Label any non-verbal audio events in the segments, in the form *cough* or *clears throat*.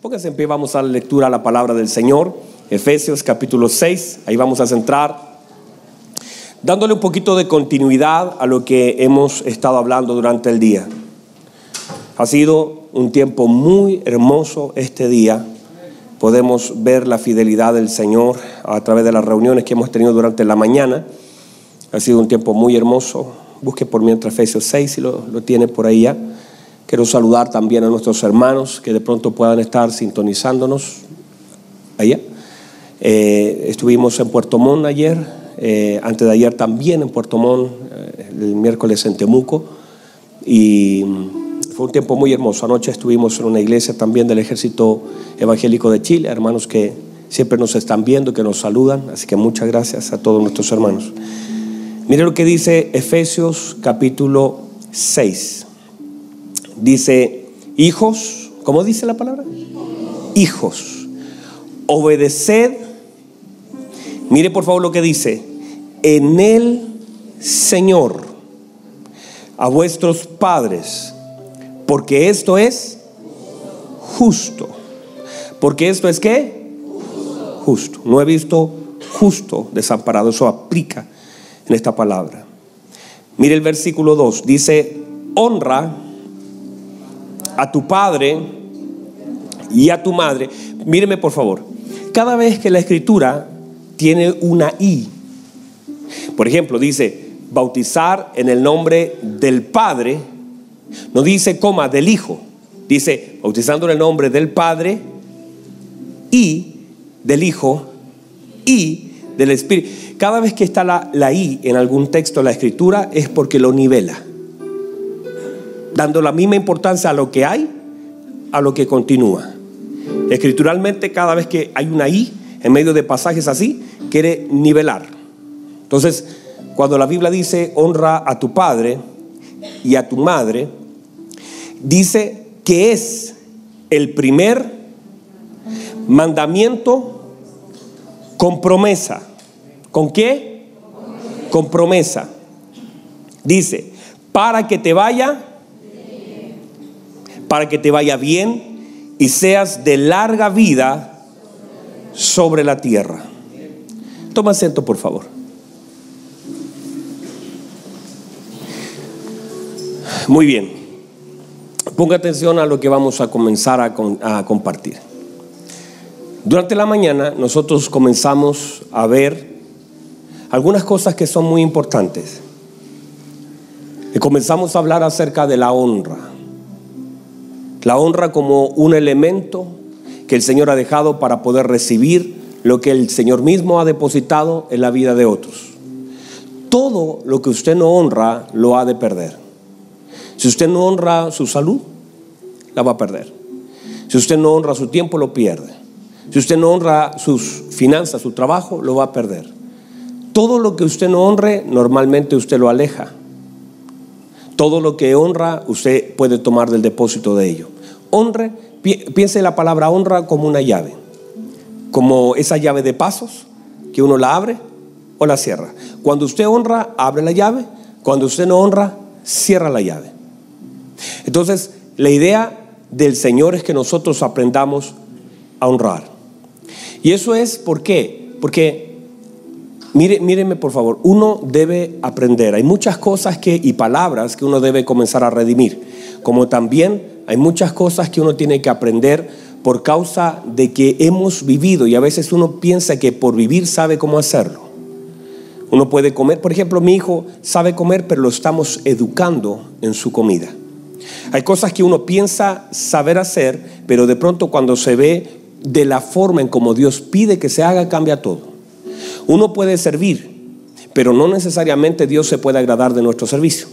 Pónganse en pie, vamos a la lectura a la palabra del Señor, Efesios capítulo 6, ahí vamos a centrar, dándole un poquito de continuidad a lo que hemos estado hablando durante el día. Ha sido un tiempo muy hermoso este día. Podemos ver la fidelidad del Señor a través de las reuniones que hemos tenido durante la mañana. Ha sido un tiempo muy hermoso. Busque por mientras Efesios 6 si lo, lo tiene por ahí ya. Quiero saludar también a nuestros hermanos que de pronto puedan estar sintonizándonos allá. Eh, estuvimos en Puerto Montt ayer, eh, antes de ayer también en Puerto Montt, eh, el miércoles en Temuco, y fue un tiempo muy hermoso. Anoche estuvimos en una iglesia también del Ejército Evangélico de Chile, hermanos que siempre nos están viendo, que nos saludan, así que muchas gracias a todos nuestros hermanos. Mire lo que dice Efesios capítulo 6 dice, hijos, ¿cómo dice la palabra? Hijos, obedeced. Mire por favor lo que dice, en el Señor a vuestros padres, porque esto es justo. Porque esto es qué? Justo. No he visto justo desamparado. Eso aplica en esta palabra. Mire el versículo 2. Dice, honra a tu padre y a tu madre. Míreme por favor, cada vez que la escritura tiene una I, por ejemplo, dice bautizar en el nombre del Padre, no dice coma del Hijo, dice bautizando en el nombre del Padre y del Hijo y del Espíritu. Cada vez que está la, la I en algún texto de la escritura es porque lo nivela dando la misma importancia a lo que hay, a lo que continúa. Escrituralmente, cada vez que hay una I en medio de pasajes así, quiere nivelar. Entonces, cuando la Biblia dice honra a tu padre y a tu madre, dice que es el primer mandamiento con promesa. ¿Con qué? Con promesa. Dice, para que te vaya para que te vaya bien y seas de larga vida sobre la tierra. Toma asiento, por favor. Muy bien. Ponga atención a lo que vamos a comenzar a, a, compartir. Durante la mañana nosotros comenzamos a ver algunas cosas que son muy importantes. Y comenzamos a hablar acerca de la honra. La honra como un elemento que el Señor ha dejado para poder recibir lo que el Señor mismo ha depositado en la vida de otros. Todo lo que usted no honra lo ha de perder. Si usted no honra su salud, la va a perder. Si usted no honra su tiempo, lo pierde. Si usted no honra sus finanzas, su trabajo, lo va a perder. Todo lo que usted no honre, normalmente usted lo aleja. Todo lo que honra, usted puede tomar del depósito de ello. Honre, piense la palabra honra como una llave, como esa llave de pasos que uno la abre o la cierra. Cuando usted honra, abre la llave. Cuando usted no honra, cierra la llave. Entonces, la idea del Señor es que nosotros aprendamos a honrar. Y eso es por qué? Porque Mire, míreme por favor, uno debe aprender. Hay muchas cosas que, y palabras que uno debe comenzar a redimir, como también hay muchas cosas que uno tiene que aprender por causa de que hemos vivido y a veces uno piensa que por vivir sabe cómo hacerlo. Uno puede comer, por ejemplo, mi hijo sabe comer, pero lo estamos educando en su comida. Hay cosas que uno piensa saber hacer, pero de pronto cuando se ve de la forma en como Dios pide que se haga, cambia todo. Uno puede servir, pero no necesariamente Dios se puede agradar de nuestro servicio.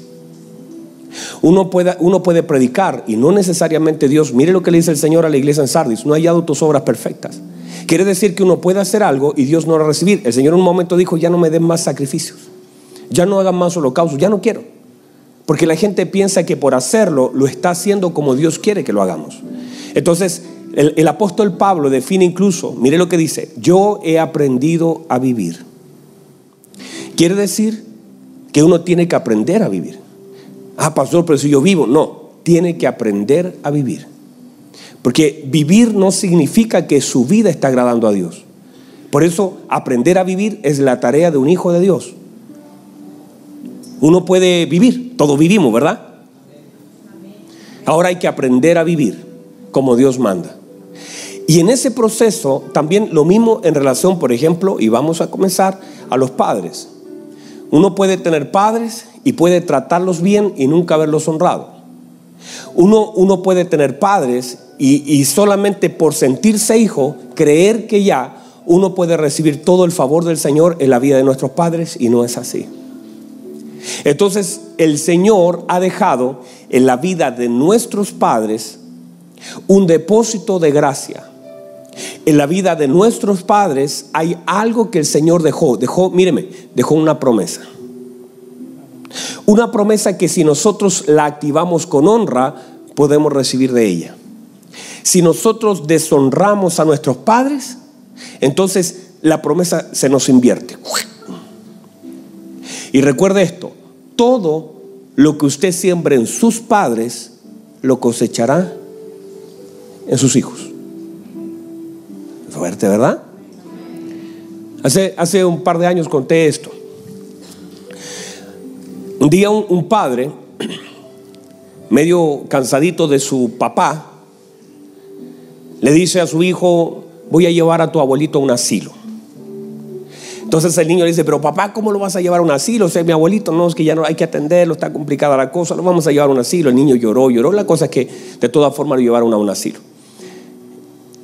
Uno puede, uno puede predicar y no necesariamente Dios, mire lo que le dice el Señor a la iglesia en Sardis, no ha hallado tus obras perfectas. Quiere decir que uno puede hacer algo y Dios no lo recibir. El Señor en un momento dijo, ya no me den más sacrificios, ya no hagan más holocaustos, ya no quiero. Porque la gente piensa que por hacerlo lo está haciendo como Dios quiere que lo hagamos. Entonces, el, apóstol Pablo define incluso, mire lo que dice, yo he aprendido a vivir. Quiere decir que uno tiene que aprender a vivir. Ah, pastor, pero si yo vivo, no, tiene que aprender a vivir. Porque vivir no significa que su vida está agradando a Dios. Por eso aprender a vivir es la tarea de un hijo de Dios. Uno puede vivir, todos vivimos, ¿verdad? Ahora hay que aprender a vivir como Dios manda. Y en ese proceso también lo mismo en relación, por ejemplo, y vamos a comenzar a los padres. Uno puede tener padres y puede tratarlos bien y nunca haberlos honrado. Uno, uno puede tener padres y, y solamente por sentirse hijo, creer que ya uno puede recibir todo el favor del Señor en la vida de nuestros padres y no es así. Entonces el Señor ha dejado en la vida de nuestros padres un depósito de gracia. En la vida de nuestros padres hay algo que el Señor dejó. Dejó, míreme, dejó una promesa. Una promesa que si nosotros la activamos con honra, podemos recibir de ella. Si nosotros deshonramos a nuestros padres, entonces la promesa se nos invierte. Y recuerde esto, todo lo que usted siembre en sus padres, lo cosechará en sus hijos. Fuerte, ¿verdad? Hace, hace un par de años conté esto. Un día un, un padre, *clears throat* medio cansadito de su papá, le dice a su hijo, voy a llevar a tu abuelito a un asilo. Entonces el niño le dice, pero papá, ¿cómo lo vas a llevar a un asilo? O sea, mi abuelito, no, es que ya no hay que atenderlo, está complicada la cosa, lo vamos a llevar a un asilo. El niño lloró, lloró. La cosa es que de todas formas lo llevaron a un asilo.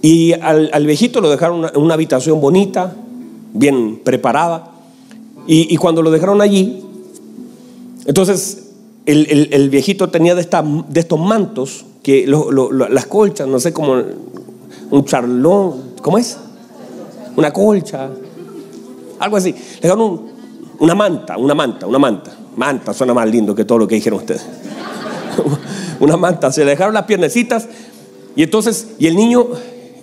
Y al, viejito lo dejaron en una habitación bonita, bien preparada. Y, cuando lo dejaron allí, entonces el, viejito tenía de, esta, de, estos mantos, que las colchas, no sé cómo, un charlón, ¿cómo es? Una colcha, algo así. Le dejaron una manta, una manta, una manta. Manta suena más lindo que todo lo que dijeron ustedes. *laughs* una manta, se le dejaron las piernecitas y entonces, y el niño,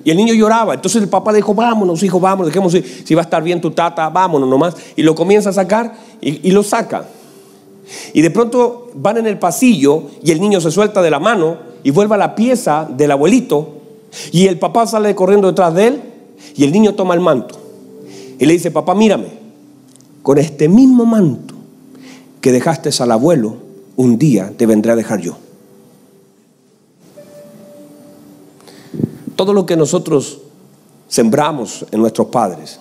y el niño lloraba. Entonces el papá dijo, vámonos, hijo, vámonos, dejemos si, va a estar bien tu tata, vámonos nomás. Y lo comienza a sacar y, y lo saca. Y de pronto van en el pasillo y el niño se suelta de la mano y vuelve a la pieza del abuelito y el papá sale corriendo detrás de él y el niño toma el manto. Y le dice, papá, mírame, con este mismo manto que dejaste al abuelo, un día te vendré a dejar yo. Todo lo que nosotros sembramos en nuestros padres.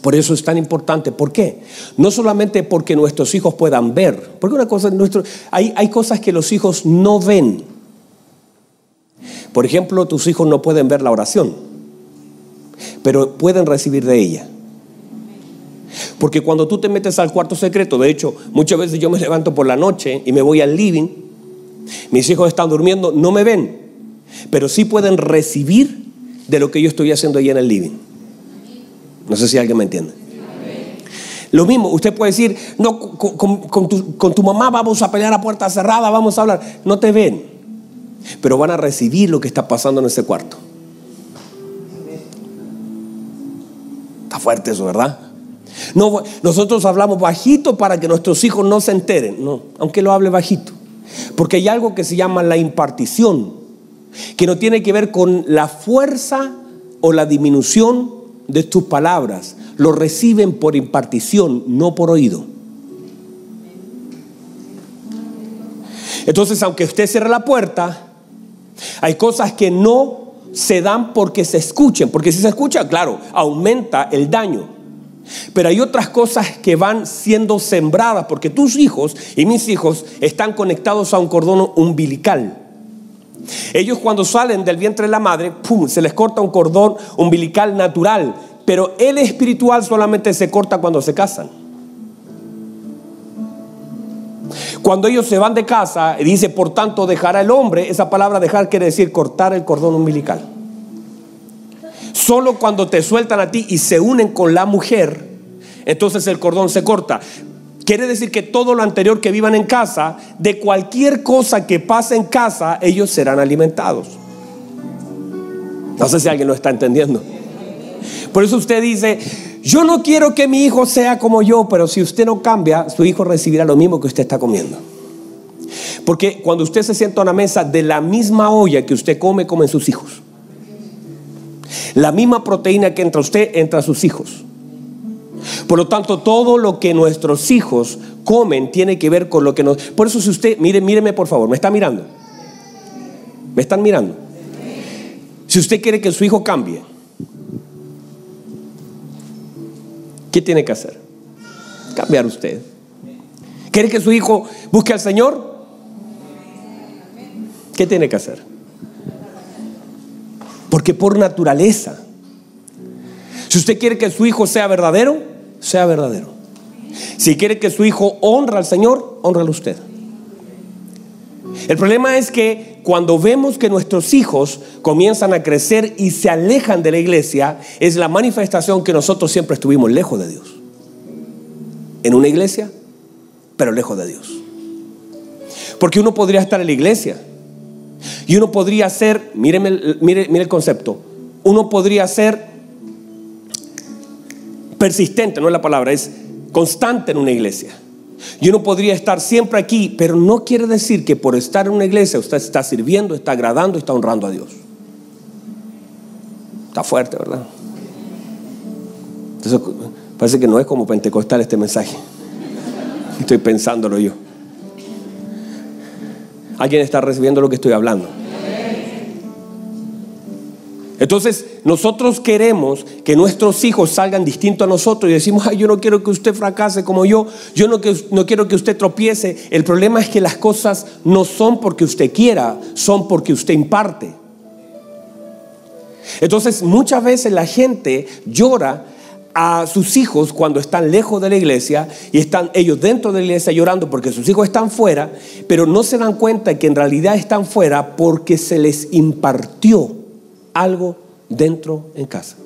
Por eso es tan importante. ¿Por qué? No solamente porque nuestros hijos puedan ver, porque una cosa, nuestro, hay, hay cosas que los hijos no ven. Por ejemplo, tus hijos no pueden ver la oración, pero pueden recibir de ella. Porque cuando tú te metes al cuarto secreto, de hecho, muchas veces yo me levanto por la noche y me voy al living, mis hijos están durmiendo, no me ven, pero sí pueden recibir de lo que yo estoy haciendo ahí en el living. No sé si alguien me entiende. Lo mismo, usted puede decir, no, con, tu, tu mamá vamos a pelear a puerta cerrada, vamos a hablar. No te ven, pero van a recibir lo que está pasando en ese cuarto. Está fuerte eso, ¿verdad? No, nosotros hablamos bajito para que nuestros hijos no se enteren, no, aunque lo hable bajito. Porque hay algo que se llama la impartición, que no tiene que ver con la fuerza o la disminución de tus palabras. Lo reciben por impartición, no por oído. Entonces, aunque usted cierre la puerta, hay cosas que no se dan porque se escuchen, porque si se escucha, claro, aumenta el daño. Pero hay otras cosas que van siendo sembradas porque tus hijos y mis hijos están conectados a un cordón umbilical. Ellos cuando salen del vientre de la madre, ¡pum!, se les corta un cordón umbilical natural, pero el espiritual solamente se corta cuando se casan. Cuando ellos se van de casa, dice, por tanto, dejará el hombre, esa palabra dejar quiere decir cortar el cordón umbilical. Solo cuando te sueltan a ti y se unen con la mujer, entonces el cordón se corta. Quiere decir que todo lo anterior que vivan en casa, de cualquier cosa que pase en casa, ellos serán alimentados. No sé si alguien lo está entendiendo. Por eso usted dice, yo no quiero que mi hijo sea como yo, pero si usted no cambia, su hijo recibirá lo mismo que usted está comiendo. Porque cuando usted se sienta a una mesa, de la misma olla que usted come, comen sus hijos. La misma proteína que entra usted, entra a sus hijos. Por lo tanto, todo lo que nuestros hijos comen tiene que ver con lo que nos... Por eso si usted, mire, míreme por favor, ¿me está mirando? ¿Me están mirando? Si usted quiere que su hijo cambie, ¿qué tiene que hacer? Cambiar usted. ¿Quiere que su hijo busque al Señor? ¿Qué tiene que hacer? Porque por naturaleza, si usted quiere que su hijo sea verdadero, sea verdadero. Si quiere que su hijo honra al Señor, honralo usted. El problema es que cuando vemos que nuestros hijos comienzan a crecer y se alejan de la iglesia, es la manifestación que nosotros siempre estuvimos lejos de Dios. En una iglesia, pero lejos de Dios. Porque uno podría estar en la iglesia y uno podría ser, míreme, mire, mire el concepto, uno podría ser persistente, no es la palabra, es constante en una iglesia. Y uno podría estar siempre aquí, pero no quiere decir que por estar en una iglesia usted está sirviendo, está agradando, está honrando a Dios. Está fuerte, ¿verdad? Entonces, parece que no es como pentecostal este mensaje. Estoy pensándolo yo. ¿Alguien está recibiendo lo que estoy hablando? Entonces, nosotros queremos que nuestros hijos salgan distintos a nosotros y decimos, ay, yo no quiero que usted fracase como yo, yo no, no quiero que usted tropiece. El problema es que las cosas no son porque usted quiera, son porque usted imparte. Entonces, muchas veces la gente llora a sus hijos cuando están lejos de la iglesia y están ellos dentro de la iglesia llorando porque sus hijos están fuera, pero no se dan cuenta que en realidad están fuera porque se les impartió algo dentro en casa.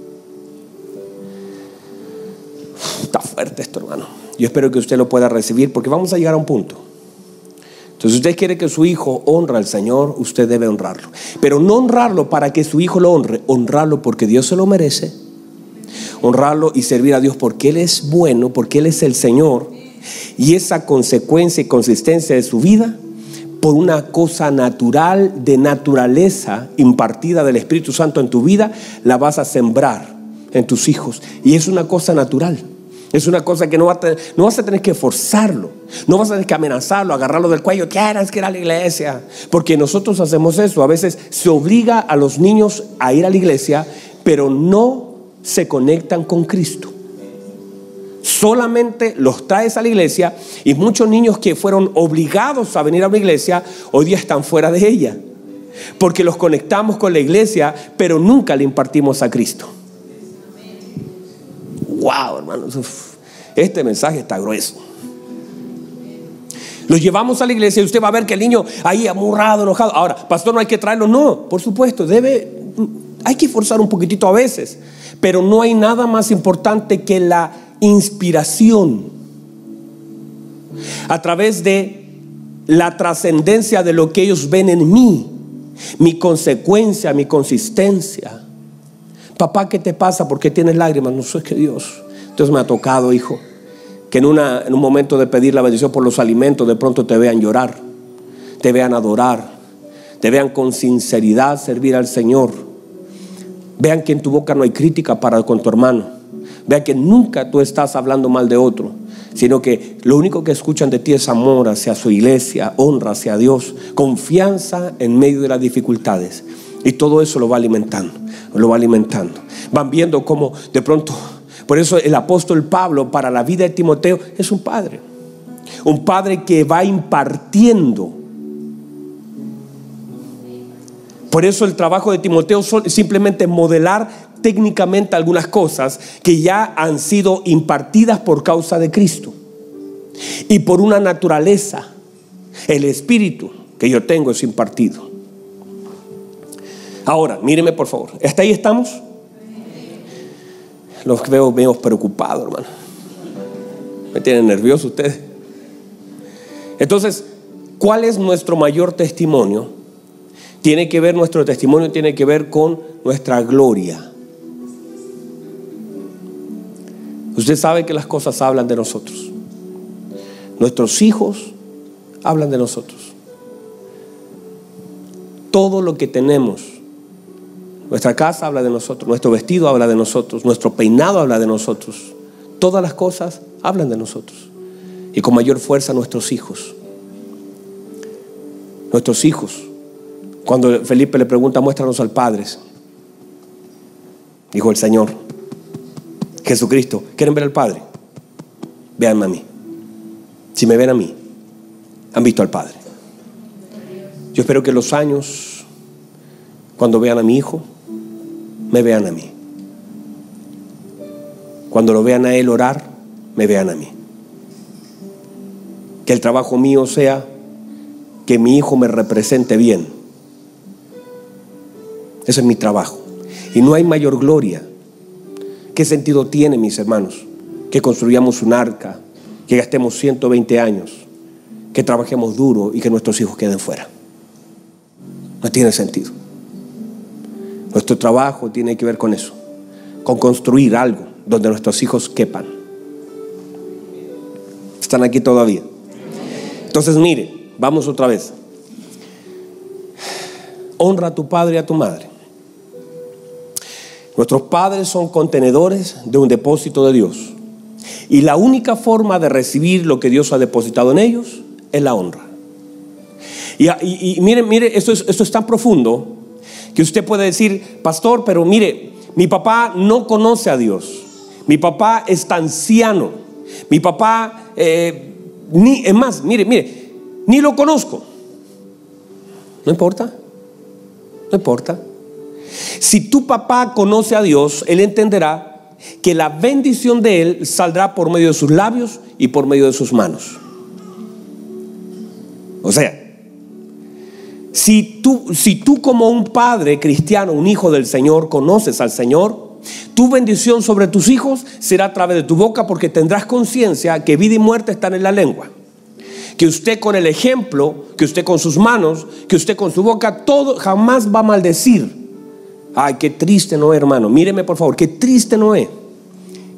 Está fuerte esto, hermano. Yo espero que usted lo pueda recibir porque vamos a llegar a un punto. Entonces, si usted quiere que su hijo honre al Señor, usted debe honrarlo. Pero no honrarlo para que su hijo lo honre, honrarlo porque Dios se lo merece. Honrarlo y servir a Dios porque Él es bueno, porque Él es el Señor. Y esa consecuencia y consistencia de su vida por una cosa natural, de naturaleza impartida del Espíritu Santo en tu vida, la vas a sembrar en tus hijos. Y es una cosa natural. Es una cosa que no, no vas a tener que forzarlo. No vas a tener que amenazarlo, agarrarlo del cuello. Quieras que ir a la iglesia. Porque nosotros hacemos eso. A veces se obliga a los niños a ir a la iglesia, pero no se conectan con Cristo solamente los traes a la iglesia y muchos niños que fueron obligados a venir a una iglesia hoy día están fuera de ella. Porque los conectamos con la iglesia, pero nunca le impartimos a Cristo. Wow, hermanos, este mensaje está grueso. Los llevamos a la iglesia y usted va a ver que el niño ahí amurrado, enojado. Ahora, pastor, no hay que traerlo. No, por supuesto, debe, hay que forzar un poquitito a veces. Pero no hay nada más importante que la inspiración a través de la trascendencia de lo que ellos ven en mí, mi consecuencia, mi consistencia. Papá, ¿qué te pasa? ¿Por qué tienes lágrimas? No sé que Dios. Entonces me ha tocado, hijo, que en, una, en un momento de pedir la bendición por los alimentos, de pronto te vean llorar, te vean adorar, te vean con sinceridad servir al Señor. Vean que en tu boca no hay crítica para con tu hermano Vea que nunca tú estás hablando mal de otro, sino que lo único que escuchan de ti es amor hacia su iglesia, honra hacia Dios, confianza en medio de las dificultades. Y todo eso lo va alimentando, lo va alimentando. Van viendo cómo de pronto, por eso el apóstol Pablo para la vida de Timoteo es un padre. Un padre que va impartiendo. Por eso el trabajo de Timoteo es simplemente modelar técnicamente algunas cosas que ya han sido impartidas por causa de Cristo. Y por una naturaleza, el espíritu que yo tengo es impartido. Ahora, míreme por favor. ¿Hasta ahí estamos? Los veo medio preocupados, hermano. Me tienen nervioso ustedes. Entonces, ¿cuál es nuestro mayor testimonio? Tiene que ver, nuestro testimonio tiene que ver con nuestra gloria. Usted sabe que las cosas hablan de nosotros. Nuestros hijos hablan de nosotros. todo lo que tenemos. Nuestra casa habla de nosotros, nuestro vestido habla de nosotros, nuestro peinado habla de nosotros. Todas las cosas hablan de nosotros. Y con mayor fuerza nuestros hijos. Nuestros hijos. Cuando Felipe le pregunta, muéstranos al Padre. Dijo el Señor, Jesucristo, ¿quieren ver al Padre? Véanme a mí. Si me ven a mí, han visto al Padre. Yo espero que los años, cuando vean a mi hijo, me vean a mí. Cuando lo vean a él orar, me vean a mí. Que el trabajo mío sea que mi hijo me represente bien. Ese es mi trabajo. Y no hay mayor gloria. ¿Qué sentido tiene, mis hermanos, que construyamos un arca, que gastemos 120 años, que trabajemos duro y que nuestros hijos queden fuera? No tiene sentido. Nuestro trabajo tiene que ver con eso, con construir algo donde nuestros hijos quepan. ¿Están aquí todavía? Entonces, mire, vamos otra vez. Honra a tu padre y a tu madre. Nuestros padres son contenedores de un depósito de Dios. Y la única forma de recibir lo que Dios ha depositado en ellos es la honra. Y, mire, mire, esto es, esto es tan profundo que usted puede decir, pastor, pero mire, mi papá no conoce a Dios. Mi papá es anciano. Mi papá, eh, ni, es más, mire, mire, ni lo conozco. No importa. No importa. Si tu papá conoce a Dios, él entenderá que la bendición de él saldrá por medio de sus labios y por medio de sus manos. O sea, si tú, si tú como un padre cristiano, un hijo del Señor, conoces al Señor, tu bendición sobre tus hijos será a través de tu boca porque tendrás conciencia que vida y muerte están en la lengua. Que usted con el ejemplo, que usted con sus manos, que usted con su boca, todo jamás va a maldecir. Ay, qué triste Noé, hermano. Míreme por favor, qué triste Noé.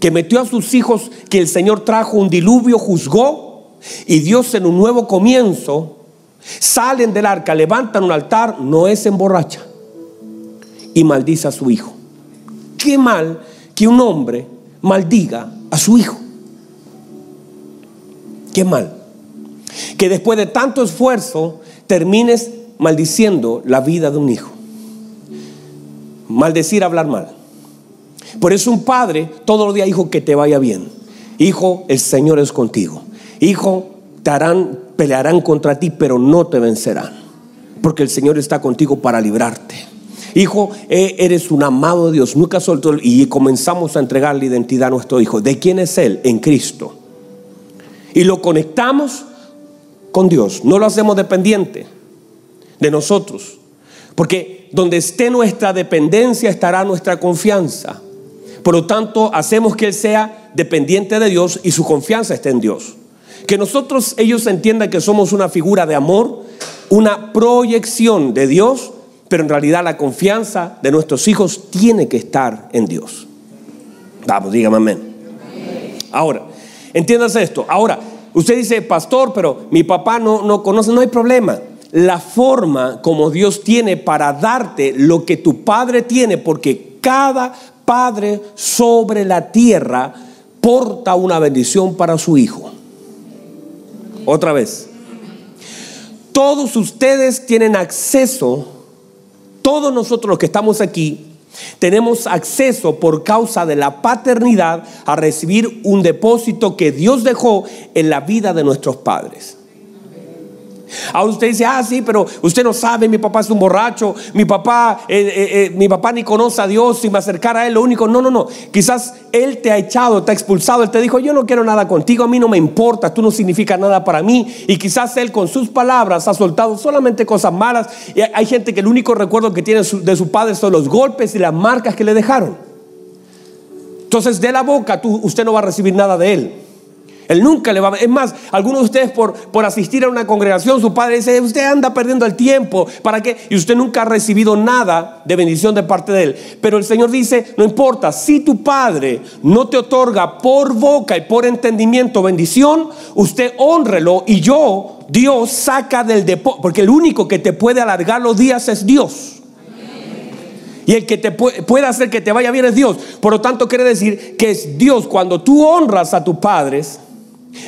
Que metió a sus hijos, que el Señor trajo un diluvio, juzgó, y Dios en un nuevo comienzo Salen del arca, levantan un altar, Noé se emborracha y maldice a su hijo. Qué mal que un hombre maldiga a su hijo. Qué mal. Que después de tanto esfuerzo termines maldiciendo la vida de un hijo. Maldecir, hablar mal. Por eso un padre todos los días, hijo, que te vaya bien. Hijo, el Señor es contigo. Hijo, te harán, pelearán contra ti, pero no te vencerán. Porque el Señor está contigo para librarte. Hijo, eh, eres un amado Dios. Nunca soltó y comenzamos a entregar la identidad a nuestro hijo. ¿De quién es Él? En Cristo. Y lo conectamos con Dios. No lo hacemos dependiente de nosotros. Porque donde esté nuestra dependencia estará nuestra confianza. Por lo tanto, hacemos que Él sea dependiente de Dios y su confianza esté en Dios. Que nosotros, ellos entiendan que somos una figura de amor, una proyección de Dios, pero en realidad la confianza de nuestros hijos tiene que estar en Dios. Vamos, dígame amén. Ahora, entiéndase esto. Ahora, usted dice, pastor, pero mi papá no, no conoce, no hay problema. La forma como Dios tiene para darte lo que tu padre tiene, porque cada padre sobre la tierra porta una bendición para su hijo. Otra vez. Todos ustedes tienen acceso, todos nosotros los que estamos aquí, tenemos acceso por causa de la paternidad a recibir un depósito que Dios dejó en la vida de nuestros padres. Ahora usted dice, ah, sí, pero usted no sabe, mi papá es un borracho, mi papá, eh, eh, eh, mi papá ni conoce a Dios, si me acercara a Él, lo único, no, no, no, quizás Él te ha echado, te ha expulsado, Él te dijo, yo no quiero nada contigo, a mí no me importa, tú no significas nada para mí, y quizás Él con sus palabras ha soltado solamente cosas malas, y hay gente que el único recuerdo que tiene de su padre son los golpes y las marcas que le dejaron. Entonces de la boca tú, usted no va a recibir nada de Él. Él nunca le va a... Es más, algunos de ustedes por, por asistir a una congregación, su padre dice, usted anda perdiendo el tiempo, ¿para qué? Y usted nunca ha recibido nada de bendición de parte de Él. Pero el Señor dice, no importa, si tu padre no te otorga por boca y por entendimiento bendición, usted honrelo y yo, Dios, saca del depósito, porque el único que te puede alargar los días es Dios. Y el que te puede hacer que te vaya bien es Dios. Por lo tanto, quiere decir que es Dios. Cuando tú honras a tus padres,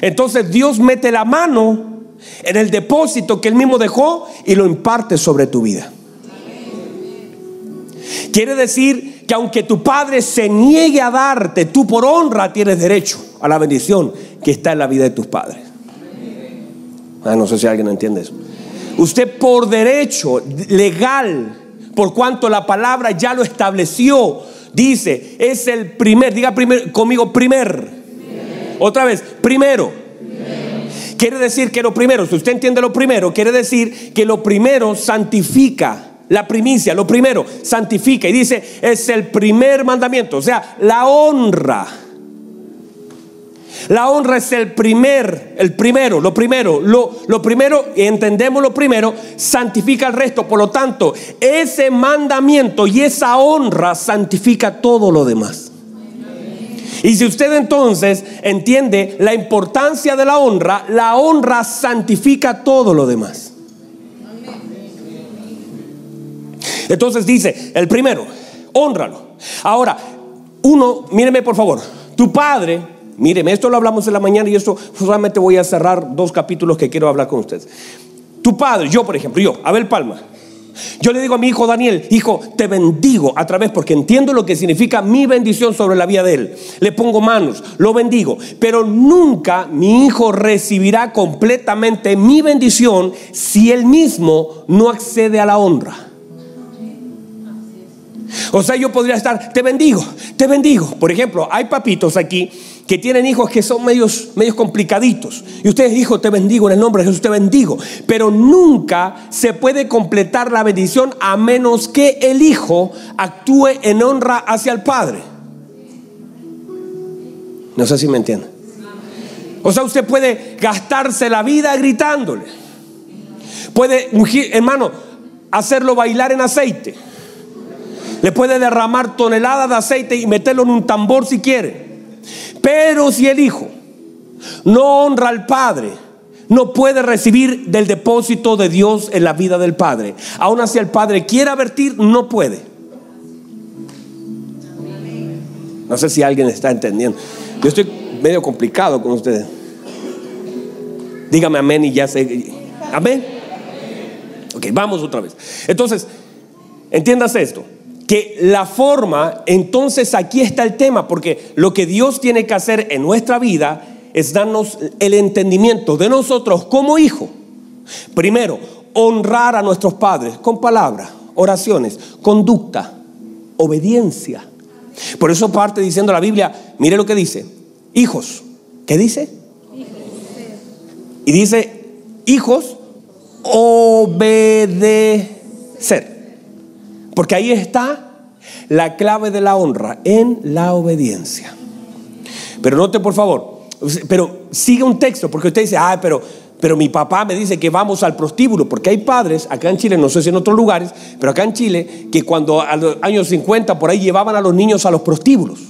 entonces Dios mete la mano en el depósito que Él mismo dejó y lo imparte sobre tu vida. Quiere decir que aunque tu padre se niegue a darte, tú por honra tienes derecho a la bendición que está en la vida de tus padres. Ah, no sé si alguien entiende eso. Usted por derecho legal, por cuanto la palabra ya lo estableció, dice, es el primer, diga conmigo, primer otra vez, primero. Quiere decir que lo primero, si usted entiende lo primero, quiere decir que lo primero santifica. La primicia, lo primero, santifica. Y dice, es el primer mandamiento. O sea, la honra. La honra es el primer, el primero, lo primero, lo, lo primero, entendemos lo primero, santifica el resto. Por lo tanto, ese mandamiento y esa honra santifica todo lo demás. Y si usted entonces entiende la importancia de la honra, la honra santifica todo lo demás. Entonces dice, el primero, honralo. Ahora, uno, míreme por favor, tu padre, míreme, esto lo hablamos en la mañana y esto solamente voy a cerrar dos capítulos que quiero hablar con ustedes. Tu padre, yo por ejemplo, yo, Abel Palma, yo le digo a mi hijo Daniel, hijo, te bendigo a través porque entiendo lo que significa mi bendición sobre la vida de él. Le pongo manos, lo bendigo, pero nunca mi hijo recibirá completamente mi bendición si él mismo no accede a la honra. O sea, yo podría estar, te bendigo, te bendigo. Por ejemplo, hay papitos aquí que tienen hijos que son medios, medios complicaditos. Y ustedes, hijo, te bendigo en el nombre de Jesús, te bendigo. Pero nunca se puede completar la bendición a menos que el hijo actúe en honra hacia el padre. No sé si me entienden. O sea, usted puede gastarse la vida gritándole. Puede, hermano, hacerlo bailar en aceite. Le puede derramar toneladas de aceite y meterlo en un tambor si quiere. Pero si el hijo no honra al padre, no puede recibir del depósito de Dios en la vida del padre. Aún así el padre quiera vertir, no puede. No sé si alguien está entendiendo. Yo estoy medio complicado con ustedes. Dígame amén y ya sé. Amén. Ok, vamos otra vez. Entonces, entiendas esto que la forma, entonces aquí está el tema, porque lo que Dios tiene que hacer en nuestra vida es darnos el entendimiento de nosotros como hijo. Primero, honrar a nuestros padres con palabras, oraciones, conducta, obediencia. Por eso parte diciendo la Biblia, mire lo que dice, hijos, ¿qué dice? Y dice, hijos, obedecer. Porque ahí está la clave de la honra, en la obediencia. Pero note por favor, pero sigue un texto, porque usted dice, ah, pero, pero mi papá me dice que vamos al prostíbulo, porque hay padres acá en Chile, no sé si en otros lugares, pero acá en Chile, que cuando a los años 50 por ahí llevaban a los niños a los prostíbulos.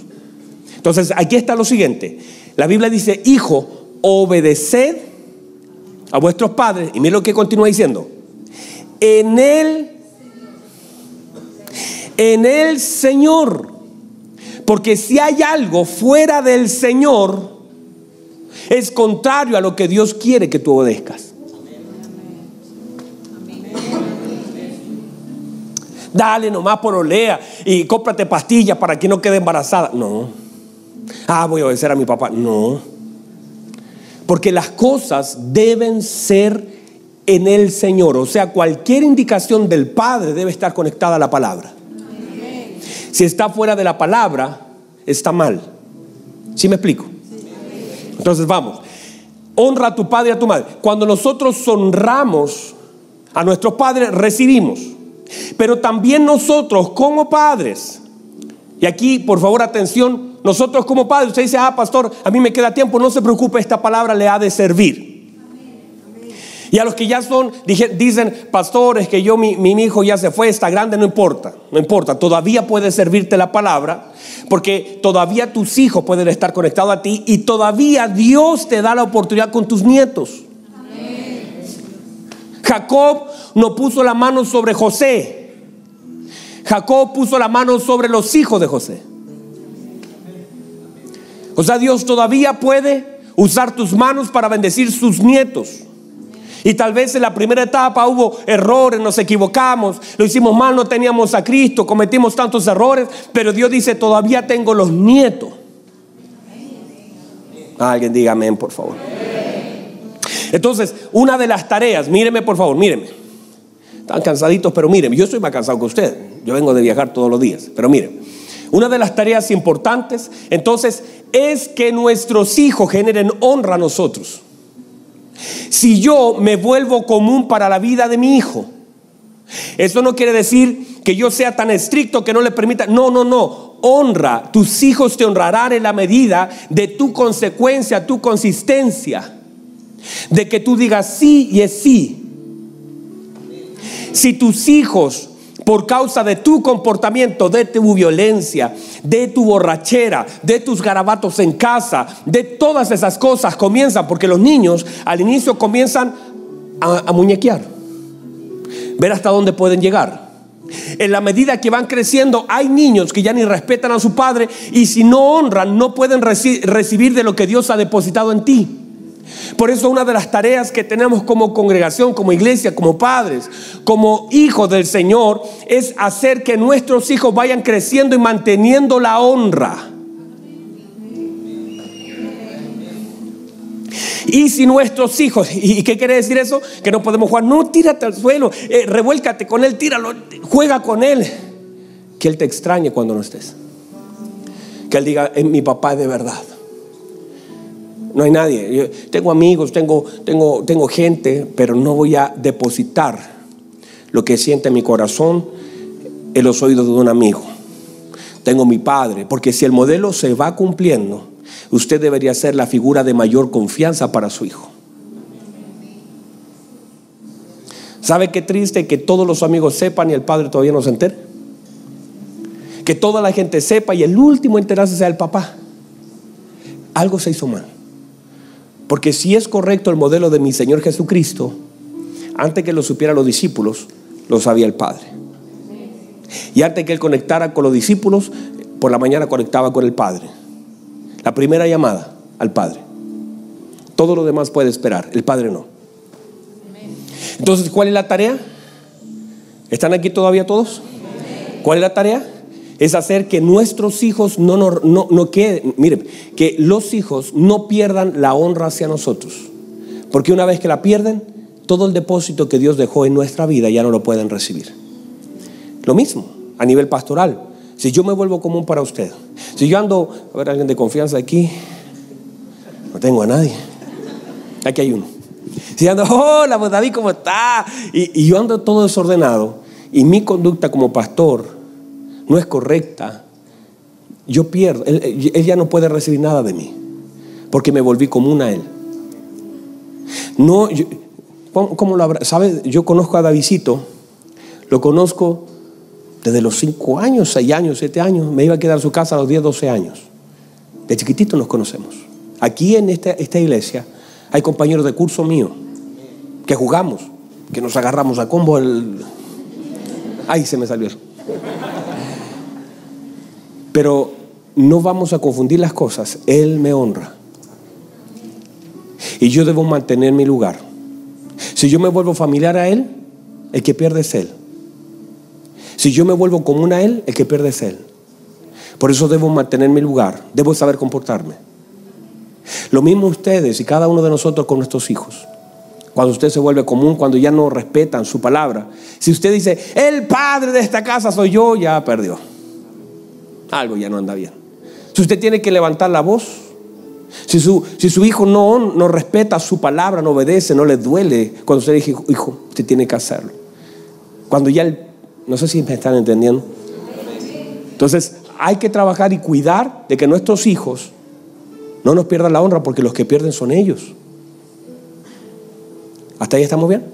Entonces, aquí está lo siguiente. La Biblia dice, hijo, obedeced a vuestros padres. Y mire lo que continúa diciendo. En él en el Señor. Porque si hay algo fuera del Señor, es contrario a lo que Dios quiere que tú obedezcas. Dale nomás por olea y cómprate pastillas para que no quede embarazada. No. Ah, voy a obedecer a mi papá. No. Porque las cosas deben ser en el Señor. O sea, cualquier indicación del Padre debe estar conectada a la palabra. Si está fuera de la palabra, está mal. ¿Sí me explico? Entonces vamos. Honra a tu padre y a tu madre. Cuando nosotros honramos a nuestros padres, recibimos. Pero también nosotros como padres, y aquí por favor atención, nosotros como padres, usted dice, ah, pastor, a mí me queda tiempo, no se preocupe, esta palabra le ha de servir. Y a los que ya son, dicen, pastores, que yo, mi, mi, hijo ya se fue, está grande, no importa, no importa, todavía puede servirte la palabra, porque todavía tus hijos pueden estar conectados a ti y todavía Dios te da la oportunidad con tus nietos. Jacob no puso la mano sobre José, Jacob puso la mano sobre los hijos de José. O sea, Dios todavía puede usar tus manos para bendecir sus nietos. Y tal vez en la primera etapa hubo errores, nos equivocamos, lo hicimos mal, no teníamos a Cristo, cometimos tantos errores, pero Dios dice, todavía tengo los nietos. Alguien diga amén, por favor. Entonces, una de las tareas, míreme por favor, míreme. Están cansaditos, pero míreme, yo estoy más cansado que usted. Yo vengo de viajar todos los días, pero miren. Una de las tareas importantes, entonces, es que nuestros hijos generen honra a nosotros. Si yo me vuelvo común para la vida de mi hijo, eso no quiere decir que yo sea tan estricto que no le permita. No, no, no. Honra. Tus hijos te honrarán en la medida de tu consecuencia, tu consistencia. De que tú digas sí y es sí. Si tus hijos por causa de tu comportamiento, de tu violencia, de tu borrachera, de tus garabatos en casa, de todas esas cosas comienzan, porque los niños al inicio comienzan a, muñequear, ver hasta dónde pueden llegar. En la medida que van creciendo, hay niños que ya ni respetan a su padre y si no honran, no pueden recibir de lo que Dios ha depositado en ti. Por eso una de las tareas que tenemos como congregación, como iglesia, como padres, como hijos del Señor, es hacer que nuestros hijos vayan creciendo y manteniendo la honra. Y si nuestros hijos, ¿y qué quiere decir eso? Que no podemos jugar, no, tírate al suelo, eh, revuélcate con él, tíralo, juega con él. Que él te extrañe cuando no estés. Que él diga, es mi papá de verdad no hay nadie. tengo amigos, tengo, tengo, tengo gente, pero no voy a depositar lo que siente mi corazón en los oídos de un amigo. Tengo mi padre, porque si el modelo se va cumpliendo, usted debería ser la figura de mayor confianza para su hijo. ¿Sabe qué triste que todos los amigos sepan y el padre todavía no se entere? Que toda la gente sepa y el último enterarse sea el papá. Algo se hizo mal. Porque si es correcto el modelo de mi Señor Jesucristo, antes que lo supieran los discípulos, lo sabía el Padre. Y antes que él conectara con los discípulos, por la mañana conectaba con el Padre. La primera llamada al Padre. Todo lo demás puede esperar, el Padre no. Entonces, ¿cuál es la tarea? ¿Están aquí todavía todos? ¿Cuál es la tarea? Es hacer que nuestros hijos no, no, no, queden, miren, que los hijos no pierdan la honra hacia nosotros. Porque una vez que la pierden, todo el depósito que Dios dejó en nuestra vida ya no lo pueden recibir. Lo mismo a nivel pastoral. Si yo me vuelvo común para usted, si yo ando, a ver, alguien de confianza aquí, no tengo a nadie. Aquí hay uno. Si ando, *laughs* hola, pues David, ¿cómo está? Y, y yo ando todo desordenado y mi conducta como pastor no es correcta, yo pierdo. Él, ya no puede recibir nada de mí, porque me volví común a él. No, ¿cómo, lo habrá? ¿Sabe? Yo conozco a Davidito, lo conozco desde los 5 años, 6 años, 7 años. Me iba a quedar a su casa a los 10, 12 años. De chiquitito nos conocemos. Aquí en esta, esta iglesia hay compañeros de curso mío que jugamos, que nos agarramos a combo. El... Ay, se me salió eso. Pero no vamos a confundir las cosas. Él me honra. Y yo debo mantener mi lugar. Si yo me vuelvo familiar a Él, el que pierde es Él. Si yo me vuelvo común a Él, el que pierde es Él. Por eso debo mantener mi lugar. Debo saber comportarme. Lo mismo ustedes y cada uno de nosotros con nuestros hijos. Cuando usted se vuelve común, cuando ya no respetan su palabra. Si usted dice, el padre de esta casa soy yo, ya perdió algo ya no anda bien. Si usted tiene que levantar la voz, si su, si su hijo no, no respeta su palabra, no obedece, no le duele, cuando usted dice, hijo, usted tiene que hacerlo. Cuando ya, no sé si me están entendiendo. Entonces, hay que trabajar y cuidar de que nuestros hijos no nos pierdan la honra porque los que pierden son ellos. ¿Hasta ahí estamos bien?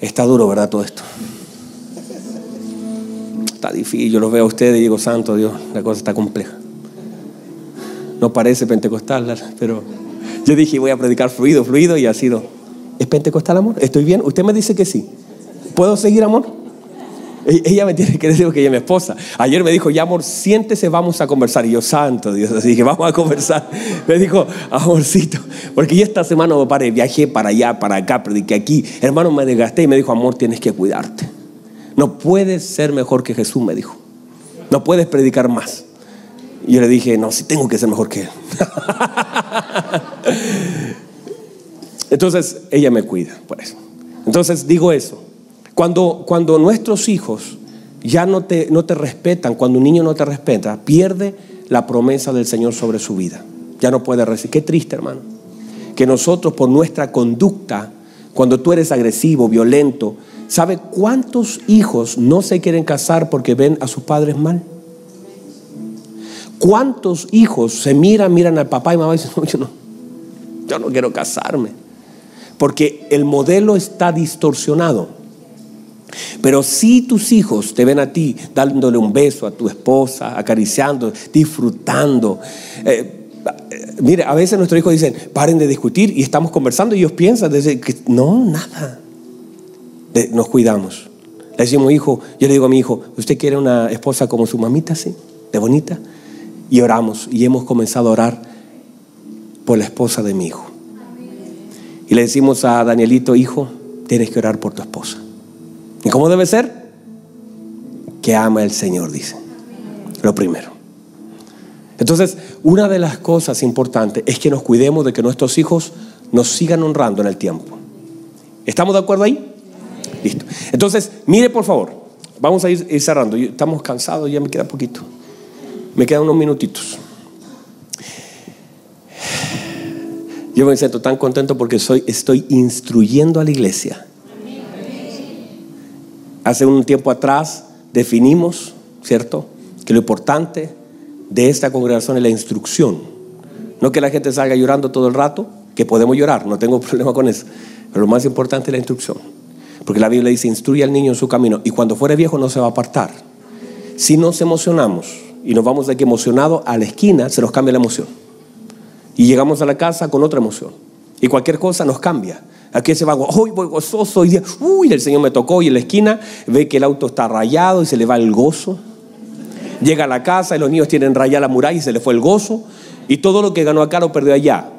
Está duro, ¿verdad? Todo esto. Está difícil. Yo los veo a ustedes y digo, santo Dios, la cosa está compleja. No parece pentecostal, pero yo dije, voy a predicar fluido, fluido, y ha sido. ¿Es pentecostal, amor? ¿Estoy bien? Usted me dice que sí. ¿Puedo seguir, amor? E-, ella me tiene que decir que ella es mi esposa. Ayer me dijo, ya amor, siéntese, vamos a conversar. Y yo, santo Dios, así que vamos a conversar. *laughs* Me dijo, amorcito, porque yo esta semana me paré, viajé para allá, para acá, prediqué aquí. Hermano, me desgasté y me dijo, amor, tienes que cuidarte. No puedes ser mejor que Jesús, me dijo. No puedes predicar más. Y yo le dije, no, sí tengo que ser mejor que él. *laughs* Entonces, ella me cuida por eso. Entonces, digo eso. Cuando, cuando nuestros hijos ya no te, no te respetan, cuando un niño no te respeta, pierde la promesa del Señor sobre su vida. Ya no puede recibir. Qué triste, hermano. Que nosotros por nuestra conducta, cuando tú eres agresivo, violento, ¿sabe cuántos hijos no se quieren casar porque ven a sus padres mal? ¿Cuántos hijos se miran, miran al papá y mamá y dicen, *laughs* no, yo no, yo no quiero casarme? Porque el modelo está distorsionado. Pero si tus hijos te ven a ti dándole un beso a tu esposa, acariciando, disfrutando. Eh, eh, mire, a veces nuestros hijos dicen, paren de discutir y estamos conversando y ellos piensan, que, no, nada. Nos cuidamos. Le decimos, hijo, yo le digo a mi hijo, ¿usted quiere una esposa como su mamita, sí? De bonita. Y oramos y hemos comenzado a orar por la esposa de mi hijo. Y le decimos a Danielito, hijo, tienes que orar por tu esposa. ¿Y cómo debe ser? Que ama el Señor, dice. Lo primero. Entonces, una de las cosas importantes es que nos cuidemos de que nuestros hijos nos sigan honrando en el tiempo. ¿Estamos de acuerdo ahí? Listo. Entonces, mire por favor, vamos a ir, cerrando. Estamos cansados, ya me queda poquito. Me quedan unos minutitos. Yo me siento tan contento porque soy, estoy instruyendo a la iglesia Hace un tiempo atrás definimos, ¿cierto?, que lo importante de esta congregación es la instrucción. No que la gente salga llorando todo el rato, que podemos llorar, no tengo *laughs* problema con eso. Pero lo más importante es la instrucción. Porque la Biblia dice, instruye al niño en su camino y cuando fuere viejo no se va a apartar. Si nos emocionamos y nos vamos de que emocionado a la esquina, se nos cambia la emoción. Y llegamos a la casa con otra emoción. Y cualquier cosa nos cambia. Aquí se va, hoy voy gozoso, hoy día, uy, el Señor me tocó y en la esquina ve que el auto está rayado y se le va el gozo. Llega a la casa y los niños tienen rayada la muralla y se le fue el gozo. Y todo lo que ganó acá lo perdió allá.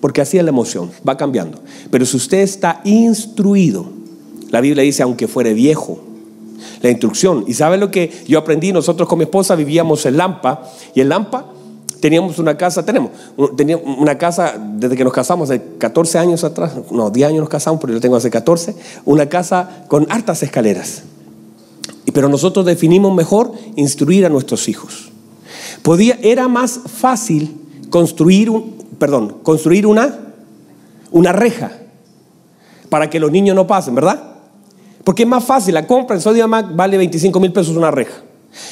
Porque así es la emoción, va cambiando. Pero si usted está instruido, la Biblia dice, aunque fuere viejo, la instrucción. ¿Y sabe lo que yo aprendí? Nosotros con mi esposa vivíamos en Lampa. Y en Lampa teníamos una casa, tenemos, teníamos una casa desde que nos casamos, hace 14 años atrás, no, 10 años nos casamos, pero yo tengo hace 14, una casa con hartas escaleras. Pero nosotros definimos mejor instruir a nuestros hijos. Podía, era más fácil construir un, perdón, construir una, una reja para que los niños no pasen, ¿verdad? Porque es más fácil, la compra en Sodiamac vale 25 mil pesos una reja.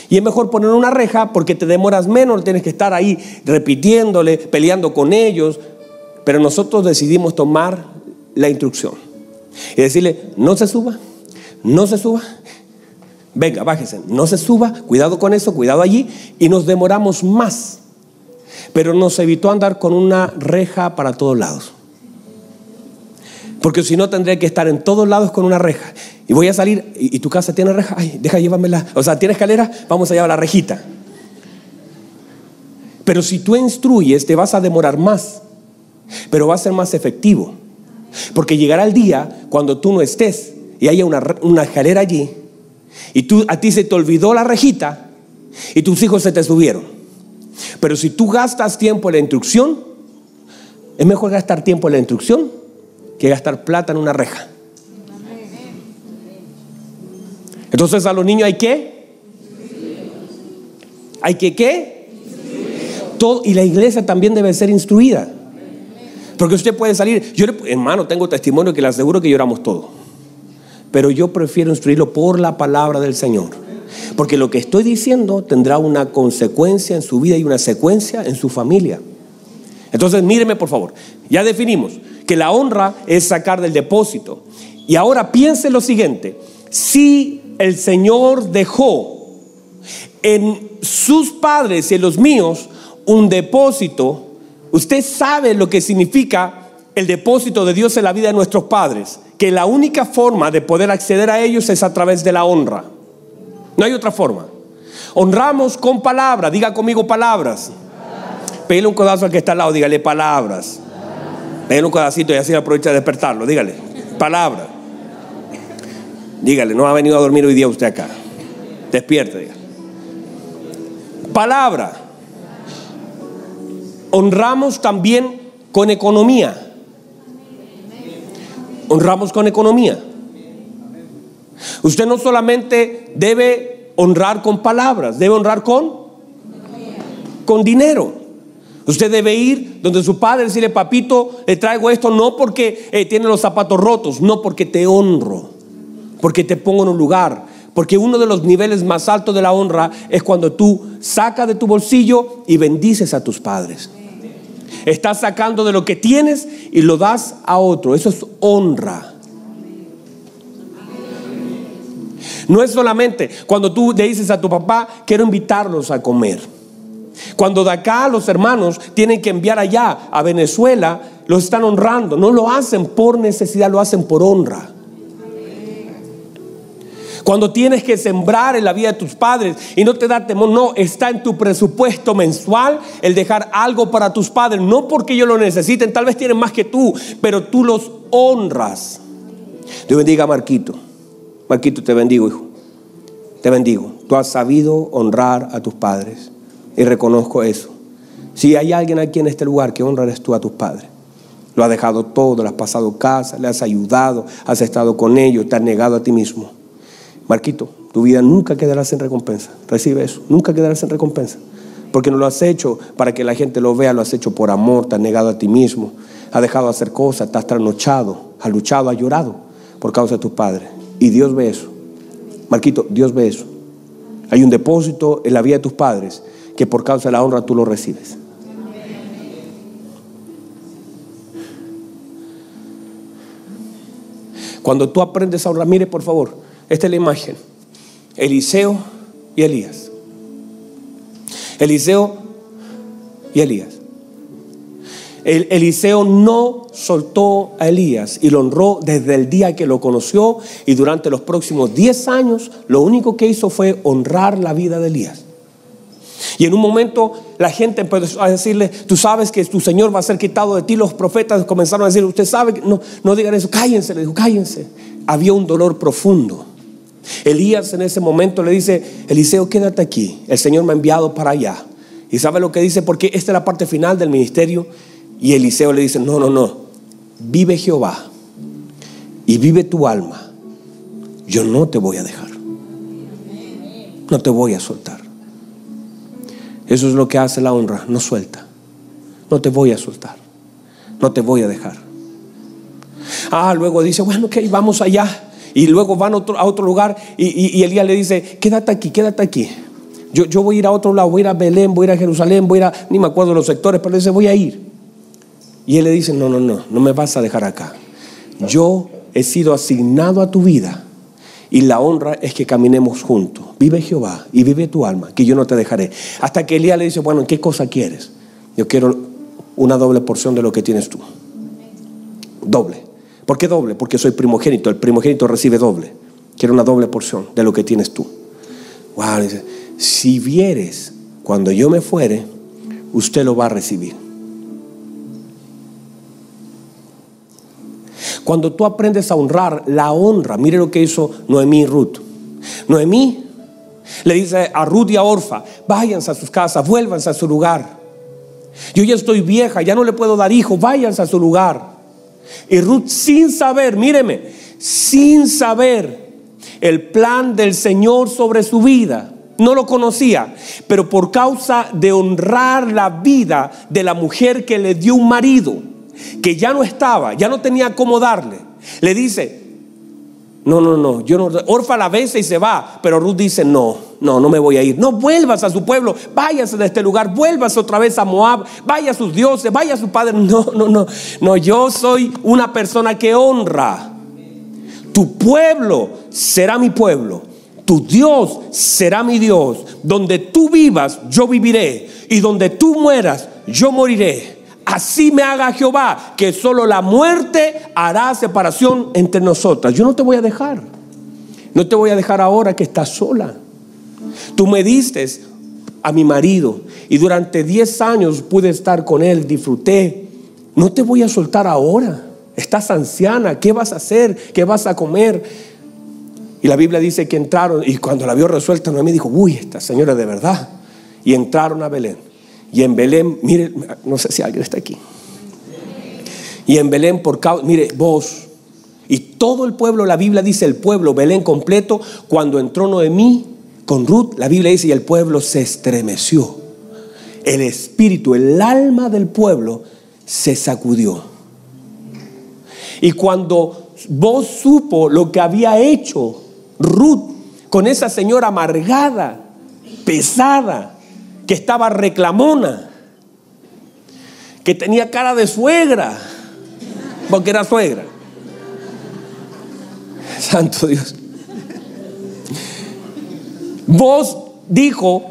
Y es mejor poner una reja porque te demoras menos, tienes que estar ahí repitiéndole, peleando con ellos. Pero nosotros decidimos tomar la instrucción y decirle, no se suba, no se suba. Venga, bájese, no se suba, cuidado con eso, cuidado allí. Y nos demoramos más. Pero nos evitó andar con una reja para todos lados. Porque si no tendría que estar en todos lados con una reja. Y voy a salir, y, tu casa tiene reja, ay, deja la O sea, tiene escalera, vamos a llevar la rejita. Pero si tú instruyes, te vas a demorar más. Pero va a ser más efectivo. Porque llegará el día cuando tú no estés y haya una, una escalera allí. Y tú, a ti se te olvidó la rejita y tus hijos se te subieron. Pero si tú gastas tiempo en la instrucción, es mejor gastar tiempo en la instrucción que gastar plata en una reja. Entonces a los niños hay que, hay que qué, todo y la iglesia también debe ser instruida. Porque usted puede salir, yo hermano, tengo testimonio que le aseguro que lloramos todo. Pero yo prefiero instruirlo por la palabra del Señor. Porque lo que estoy diciendo tendrá una consecuencia en su vida y una secuencia en su familia. Entonces, míreme por favor, ya definimos que la honra es sacar del depósito. Y ahora piense lo siguiente, si el Señor dejó en sus padres y en los míos un depósito, usted sabe lo que significa el depósito de Dios en la vida de nuestros padres, que la única forma de poder acceder a ellos es a través de la honra. No hay otra forma. Honramos con palabras, diga conmigo palabras. Pégale un codazo al que está al lado, dígale palabras. Pégale un codacito y así aprovecha de despertarlo, dígale palabras. Dígale, no ha venido a dormir hoy día usted acá. Despierte. Palabra. Honramos también con economía. Honramos con economía. Usted no solamente debe honrar con palabras, debe honrar con con dinero. Usted debe ir donde su padre decirle, papito, le traigo esto no porque eh, tiene los zapatos rotos, no porque te honro, porque te pongo en un lugar. Porque uno de los niveles más altos de la honra es cuando tú sacas de tu bolsillo y bendices a tus padres. Estás sacando de lo que tienes y lo das a otro. Eso es honra. No es solamente cuando tú le dices a tu papá, quiero invitarlos a comer. Cuando de acá los hermanos tienen que enviar allá a Venezuela, los están honrando. No lo hacen por necesidad, lo hacen por honra. Cuando tienes que sembrar en la vida de tus padres y no te da temor, no, está en tu presupuesto mensual el dejar algo para tus padres, no porque ellos lo necesiten, tal vez tienen más que tú, pero tú los honras. Dios bendiga a Marquito. Marquito, te bendigo, hijo. Te bendigo. Tú has sabido honrar a tus padres y reconozco eso. Si hay alguien aquí en este lugar que honra, tú a tus padres. Lo has dejado todo, le has pasado casa, le has ayudado, has estado con ellos, te has negado a ti mismo. Marquito, tu vida nunca quedará sin recompensa. Recibe eso, nunca quedará sin recompensa. Porque no lo has hecho para que la gente lo vea, lo has hecho por amor, te has negado a ti mismo, has dejado de hacer cosas, te has trasnochado, has luchado, has llorado por causa de tus padres. Y Dios ve eso. Marquito, Dios ve eso. Hay un depósito en la vida de tus padres que por causa de la honra tú lo recibes. Cuando tú aprendes a honrar, mire por favor, esta es la imagen. Eliseo y Elías. Eliseo y Elías. Eliseo no soltó a Elías y lo honró desde el día que lo conoció y durante los próximos 10 años lo único que hizo fue honrar la vida de Elías. Y en un momento la gente empezó a decirle, tú sabes que tu Señor va a ser quitado de ti. Los profetas comenzaron a decir, usted sabe, que no, no digan eso, cállense, le dijo, cállense. Había un dolor profundo. Elías en ese momento le dice, Eliseo, quédate aquí, el Señor me ha enviado para allá. Y sabe lo que dice, porque esta es la parte final del ministerio y Eliseo le dice, no, no, no, vive Jehová y vive tu alma. Yo no te voy a dejar. No te voy a soltar. Eso es lo que hace la honra, no suelta. No te voy a soltar. No te voy a dejar. Ah, luego dice, bueno, ok, vamos allá. Y luego van a otro, lugar y, Elías le dice, quédate aquí, quédate aquí. Yo, yo voy a ir a otro lado, voy a ir a Belén, voy a ir a Jerusalén, voy a ir ni me acuerdo los sectores, pero dice, voy a ir. Y él le dice, no, no, no, no me vas a dejar acá. Yo he sido asignado a tu vida y la honra es que caminemos juntos. Vive Jehová y vive tu alma, que yo no te dejaré. Hasta que Elías le dice, bueno, ¿qué cosa quieres? Yo quiero una doble porción de lo que tienes tú. Doble. ¿Por qué doble? Porque soy primogénito. El primogénito recibe doble. Quiero una doble porción de lo que tienes tú. Wow, si vieres cuando yo me fuere, usted lo va a recibir. Cuando tú aprendes a honrar, la honra, mire lo que hizo Noemí y Ruth. Noemí le dice a Ruth y a Orfa, váyanse a sus casas, vuélvanse a su lugar. Yo ya estoy vieja, ya no le puedo dar hijo, váyanse a su lugar. Y Ruth sin saber, míreme, sin saber el plan del Señor sobre su vida, no lo conocía, pero por causa de honrar la vida de la mujer que le dio un marido, que ya no estaba, ya no tenía cómo darle, le dice, No, no, no. Yo no. Orfa la besa y se va. Pero Ruth dice: No, no, no me voy a ir. No vuelvas a su pueblo. Váyase de este lugar. Vuelvas otra vez a Moab. Vaya a sus dioses. Vaya a su padre. *laughs* No, no, no. No, yo soy una persona que honra. Tu pueblo será mi pueblo. Tu Dios será mi Dios. Donde tú vivas, yo viviré. Y donde tú mueras, yo moriré. Así me haga Jehová, que solo la muerte hará separación entre nosotras. Yo no te voy a dejar. No te voy a dejar ahora que estás sola. Tú me diste a mi marido y durante 10 años pude estar con él, disfruté. No te voy a soltar ahora. Estás anciana, ¿qué vas a hacer? ¿Qué vas a comer? Y la Biblia dice que entraron y cuando la vio resuelta, Noemí dijo, uy, esta señora de verdad. Y entraron a Belén. Y en Belén, mire, no sé si alguien está aquí. Y en Belén, por causa, mire, vos y todo el pueblo, la Biblia dice el pueblo, Belén completo, cuando entró Noemí con Ruth, la Biblia dice, y el pueblo se estremeció. El espíritu, el alma del pueblo se sacudió. Y cuando vos supo lo que había hecho Ruth con esa señora amargada, pesada, que estaba reclamona, que tenía cara de suegra, porque era suegra. *laughs* Santo Dios. Vos dijo,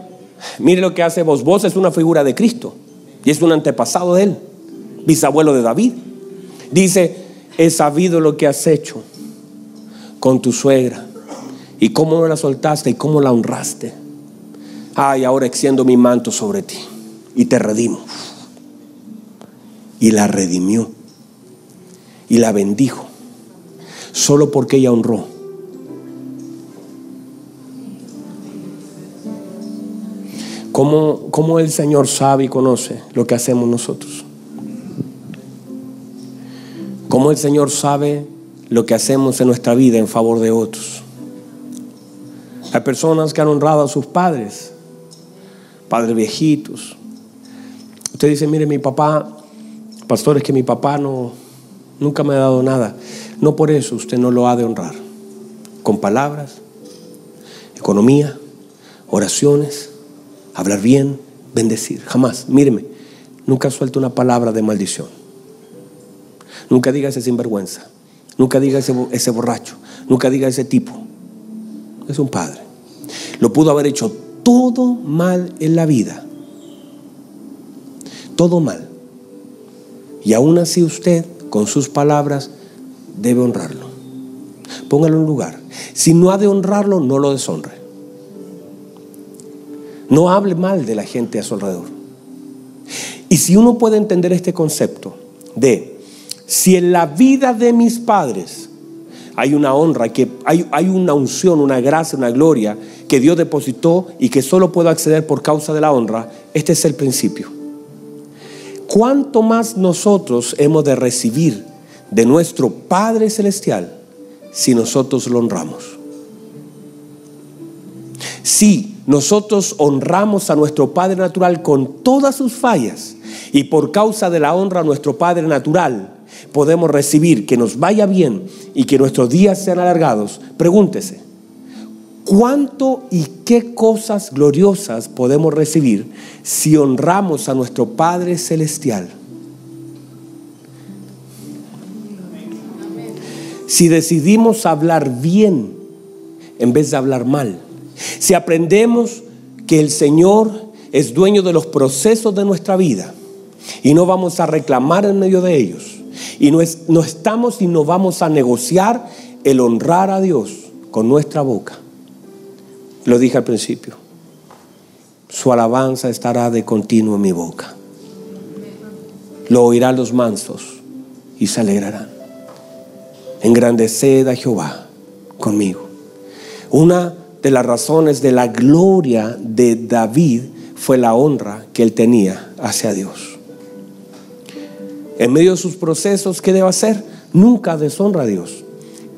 mire lo que hace vos, vos es una figura de Cristo y es un antepasado de él, bisabuelo de David. Dice, he sabido lo que has hecho con tu suegra y cómo la soltaste y cómo la honraste ay, ahora extiendo mi manto sobre ti y te redimo. Y la redimió y la bendijo, solo porque ella honró. ¿Cómo, ¿Cómo, el Señor sabe y conoce lo que hacemos nosotros? ¿Cómo el Señor sabe lo que hacemos en nuestra vida en favor de otros? Hay personas que han honrado a sus padres padres viejitos. Usted dice, mire, mi papá, pastor, es que mi papá no, nunca me ha dado nada. No por eso usted no lo ha de honrar. Con palabras, economía, oraciones, hablar bien, bendecir. Jamás, míreme, nunca suelto una palabra de maldición. Nunca diga ese sinvergüenza. Nunca diga ese, ese borracho. Nunca diga ese tipo. Es un padre. Lo pudo haber hecho todo mal en la vida. Todo mal. Y aún así usted, con sus palabras, debe honrarlo. Póngalo en un lugar. Si no ha de honrarlo, no lo deshonre. No hable mal de la gente a su alrededor. Y si uno puede entender este concepto de, si en la vida de mis padres hay una honra, que hay, hay una unción, una gracia, una gloria que Dios depositó y que solo puedo acceder por causa de la honra, este es el principio. ¿Cuánto más nosotros hemos de recibir de nuestro Padre Celestial si nosotros lo honramos? Si nosotros honramos a nuestro Padre Natural con todas sus fallas y por causa de la honra a nuestro Padre Natural podemos recibir que nos vaya bien y que nuestros días sean alargados, pregúntese, ¿Cuánto y qué cosas gloriosas podemos recibir si honramos a nuestro Padre Celestial? Si decidimos hablar bien en vez de hablar mal. Si aprendemos que el Señor es dueño de los procesos de nuestra vida y no vamos a reclamar en medio de ellos. Y no, estamos y no vamos a negociar el honrar a Dios con nuestra boca. Lo dije al principio. Su alabanza estará de continuo en mi boca. Lo oirán los mansos y se alegrarán. Engrandeced a Jehová conmigo. Una de las razones de la gloria de David fue la honra que él tenía hacia Dios. En medio de sus procesos, ¿qué debe hacer? Nunca deshonra a Dios.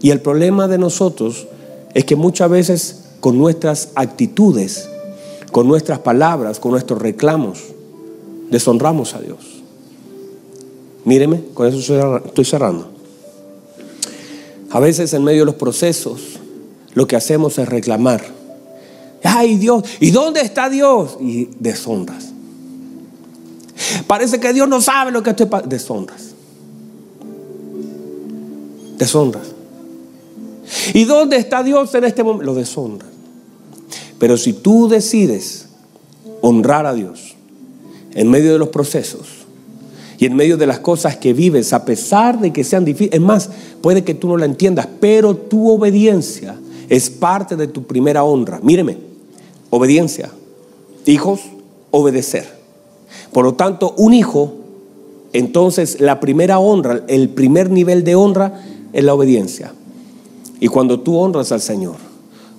Y el problema de nosotros es que muchas veces con nuestras actitudes, con nuestras palabras, con nuestros reclamos, deshonramos a Dios. Míreme, con eso estoy cerrando. A veces en medio de los procesos lo que hacemos es reclamar. Ay Dios, ¿y dónde está Dios? Y deshonras. Parece que Dios no sabe lo que estoy pasando. Deshonras. Deshonras. ¿Y dónde está Dios en este momento? Lo deshonras. Pero si tú decides honrar a Dios en medio de los procesos y en medio de las cosas que vives, a pesar de que sean difíciles, es más, puede que tú no la entiendas, pero tu obediencia es parte de tu primera honra. Míreme, obediencia. Hijos, obedecer. Por lo tanto, un hijo, entonces la primera honra, el primer nivel de honra es la obediencia. Y cuando tú honras al Señor,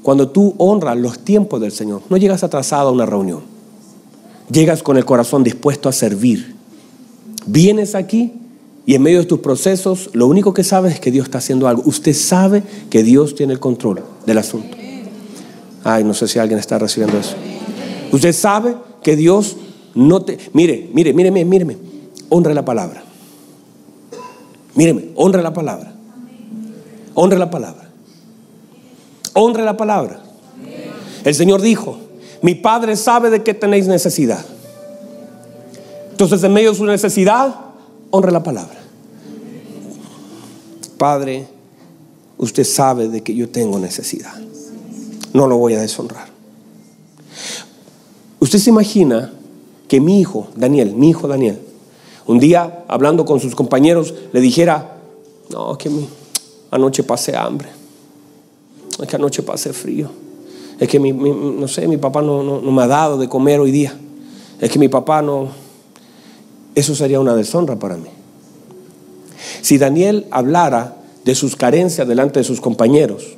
cuando tú honras los tiempos del Señor, no llegas atrasado a una reunión. Llegas con el corazón dispuesto a servir. Vienes aquí y en medio de tus procesos, lo único que sabes es que Dios está haciendo algo. Usted sabe que Dios tiene el control del asunto. Ay, no sé si alguien está recibiendo eso. Usted sabe que Dios no te... Mire, mire, míreme, míreme. Honre la palabra. Míreme, honre la palabra. Honre la palabra. Honre la palabra. El Señor dijo, mi Padre sabe de qué tenéis necesidad. Entonces, en medio de su necesidad, honre la palabra. Padre, usted sabe de que yo tengo necesidad. No lo voy a deshonrar. Usted se imagina que mi hijo, Daniel, mi hijo Daniel, un día hablando con sus compañeros, le dijera, no, que anoche pasé hambre, es que anoche pasé frío, es que mi, no sé, mi papá no, no me ha dado de comer hoy día, es que mi papá no, eso sería una deshonra para mí. Si Daniel hablara de sus carencias delante de sus compañeros,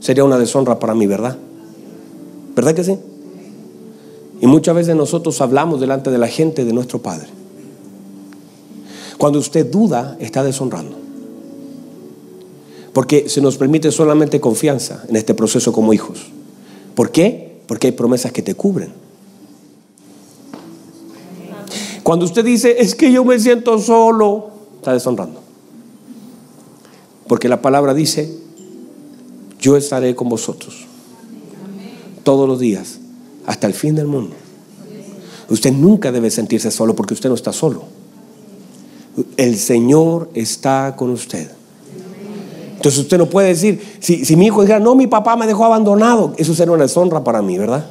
sería una deshonra para mí, ¿verdad? ¿Verdad que sí? Y muchas veces nosotros hablamos delante de la gente de nuestro Padre. Cuando usted duda, está deshonrando. Porque se nos permite solamente confianza en este proceso como hijos. ¿Por qué? Porque hay promesas que te cubren. Cuando usted dice, es que yo me siento solo, está deshonrando. Porque la palabra dice, yo estaré con vosotros todos los días hasta el fin del mundo. Usted nunca debe sentirse solo porque usted no está solo. El Señor está con usted. Entonces usted no puede decir, si, mi hijo dijera, no, mi papá me dejó abandonado, eso sería una deshonra para mí, ¿verdad?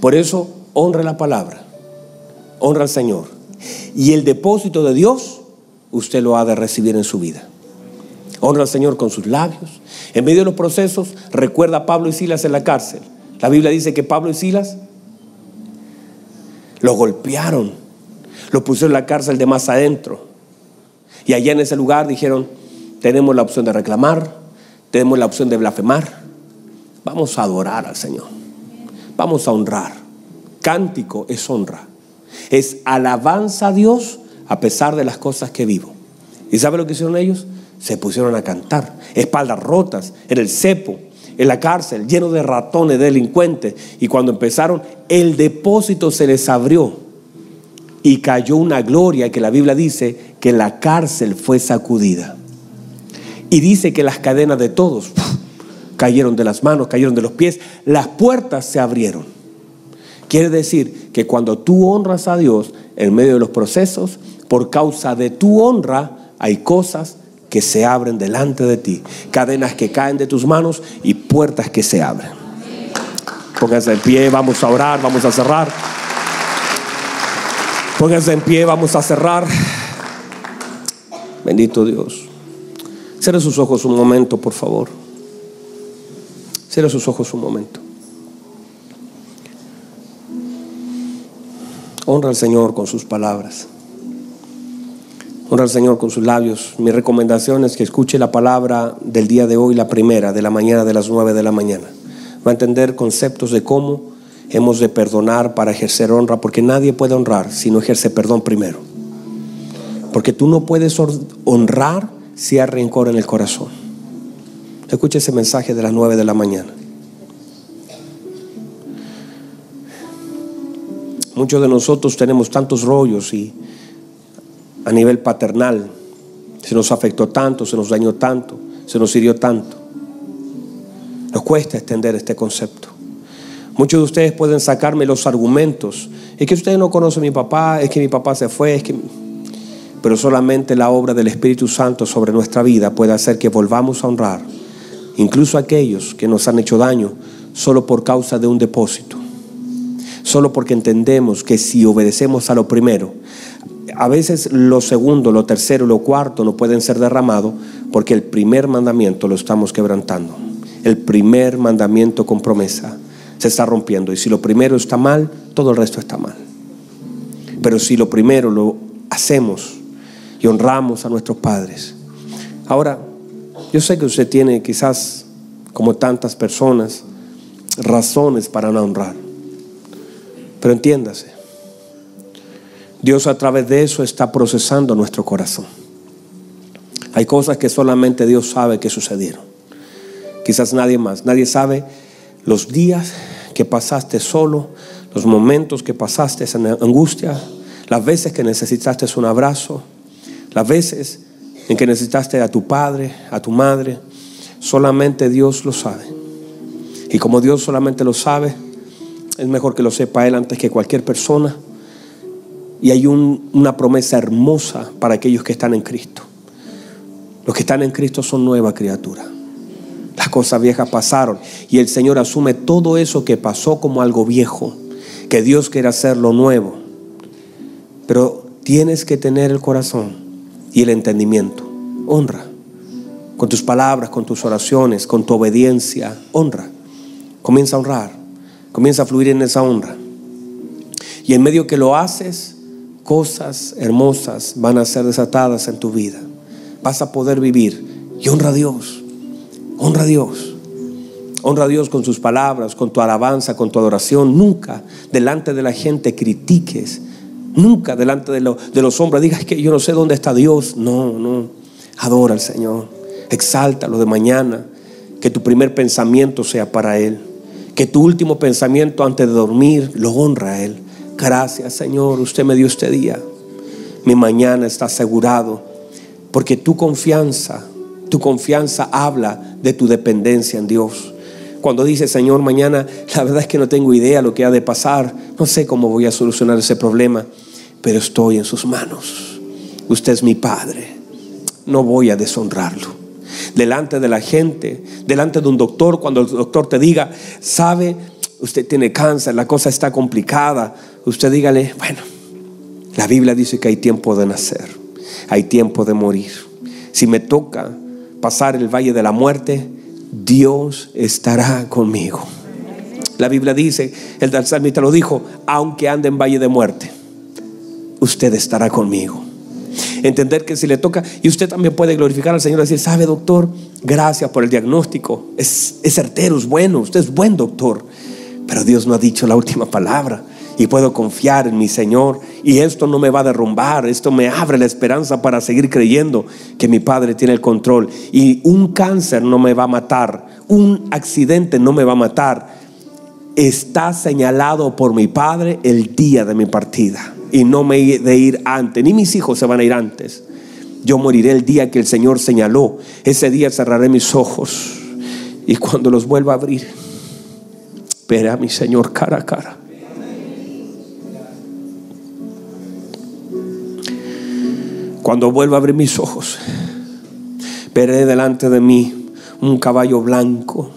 Por eso, honre la palabra honra al Señor. Y el depósito de Dios, usted lo ha de recibir en su vida. Honra al Señor con sus labios. En medio de los procesos, recuerda a Pablo y Silas en la cárcel. La Biblia dice que Pablo y Silas lo golpearon, lo pusieron en la cárcel de más adentro. Y allá en ese lugar dijeron, tenemos la opción de reclamar, tenemos la opción de blasfemar. Vamos a adorar al Señor. Vamos a honrar. Cántico es honra. Es alabanza a Dios a pesar de las cosas que vivo. ¿Y sabe lo que hicieron ellos? Se pusieron a cantar, espaldas rotas, en el cepo, en la cárcel, lleno de ratones, delincuentes. Y cuando empezaron, el depósito se les abrió y cayó una gloria que la Biblia dice que la cárcel fue sacudida. Y dice que las cadenas de todos cayeron de las manos, cayeron de los pies, las puertas se abrieron. Quiere decir que cuando tú honras a Dios en medio de los procesos, por causa de tu honra, hay cosas que se abren delante de ti, cadenas que caen de tus manos y puertas que se abren. Pónganse en pie, vamos a orar, vamos a cerrar. Pónganse en pie, vamos a cerrar. Bendito Dios. Cierre sus ojos un momento, por favor. Cierre sus ojos un momento. Honra al Señor con sus palabras. Honra al Señor con sus labios. Mi recomendación es que escuche la palabra del día de hoy, la primera, de la mañana, de las nueve de la mañana. Va a entender conceptos de cómo hemos de perdonar para ejercer honra, porque nadie puede honrar si no ejerce perdón primero. Porque tú no puedes honrar si hay rencor en el corazón. Escuche ese mensaje de las nueve de la mañana. Muchos de nosotros tenemos tantos rollos y a nivel paternal Se nos afectó tanto, se nos dañó tanto, se nos hirió tanto. Nos cuesta extender este concepto. Muchos de ustedes pueden sacarme los argumentos. Es que ustedes no conocen a mi papá, es que mi papá se fue, es que... Pero solamente la obra del Espíritu Santo sobre nuestra vida puede hacer que volvamos a honrar, incluso a aquellos que nos han hecho daño, solo por causa de un depósito. Solo porque entendemos que si obedecemos a lo primero, a veces lo segundo, lo tercero, lo cuarto no pueden ser derramados porque el primer mandamiento lo estamos quebrantando. El primer mandamiento con promesa se está rompiendo. Y si lo primero está mal, todo el resto está mal. Pero si lo primero lo hacemos y honramos a nuestros padres. Ahora, yo sé que usted tiene quizás, como tantas personas, razones para no honrar. Pero entiéndase, Dios a través de eso está procesando nuestro corazón. Hay cosas que solamente Dios sabe que sucedieron. Quizás nadie más. Nadie sabe los días que pasaste solo, los momentos que pasaste en angustia, las veces que necesitaste un abrazo, las veces en que necesitaste a tu padre, a tu madre. Solamente Dios lo sabe. Y como Dios solamente lo sabe, es mejor que lo sepa Él antes que cualquier persona. Y hay una promesa hermosa para aquellos que están en Cristo. Los que están en Cristo son nueva criatura. Las cosas viejas pasaron y el Señor asume todo eso que pasó como algo viejo, que Dios quiere hacerlo nuevo. Pero tienes que tener el corazón y el entendimiento. Honra. Con tus palabras, con tus oraciones, con tu obediencia. Honra. Comienza a honrar. Comienza a fluir en esa honra. Y en medio que lo haces, cosas hermosas van a ser desatadas en tu vida. Vas a poder vivir. Y honra a Dios. Honra a Dios. Honra a Dios con sus palabras, con tu alabanza, con tu adoración. Nunca delante de la gente critiques. Nunca delante de, de los hombres digas que yo no sé dónde está Dios. No, no. Adora al Señor. Exáltalo de mañana. Que tu primer pensamiento sea para Él. Que tu último pensamiento antes de dormir lo honra a Él. Gracias Señor, usted me dio este día. Mi mañana está asegurado. Porque tu confianza, tu confianza habla de tu dependencia en Dios. Cuando dice, Señor, mañana, la verdad es que no tengo idea lo que ha de pasar. No sé cómo voy a solucionar ese problema, pero estoy en sus manos. Usted es mi Padre. No voy a deshonrarlo delante de la gente, delante de un doctor, cuando el doctor te diga, sabe, usted tiene cáncer, la cosa está complicada, usted dígale, bueno, la Biblia dice que hay tiempo de nacer, hay tiempo de morir. Si me toca pasar el valle de la muerte, Dios estará conmigo. La Biblia dice, el salmista lo dijo, aunque ande en valle de muerte, usted estará conmigo. Entender que si le toca, y usted también puede glorificar al Señor y decir, sabe doctor, gracias por el diagnóstico, es, es certero, es bueno, usted es buen doctor, pero Dios no ha dicho la última palabra y puedo confiar en mi Señor. Y esto no me va a derrumbar, esto me abre la esperanza para seguir creyendo que mi Padre tiene el control. Y un cáncer no me va a matar, un accidente no me va a matar. Está señalado por mi Padre el día de mi partida. Y no me he de ir antes, ni mis hijos se van a ir antes. Yo moriré el día que el Señor señaló. Ese día cerraré mis ojos. Y cuando los vuelva a abrir, veré a mi Señor cara a cara. Cuando vuelva a abrir mis ojos, veré delante de mí un caballo blanco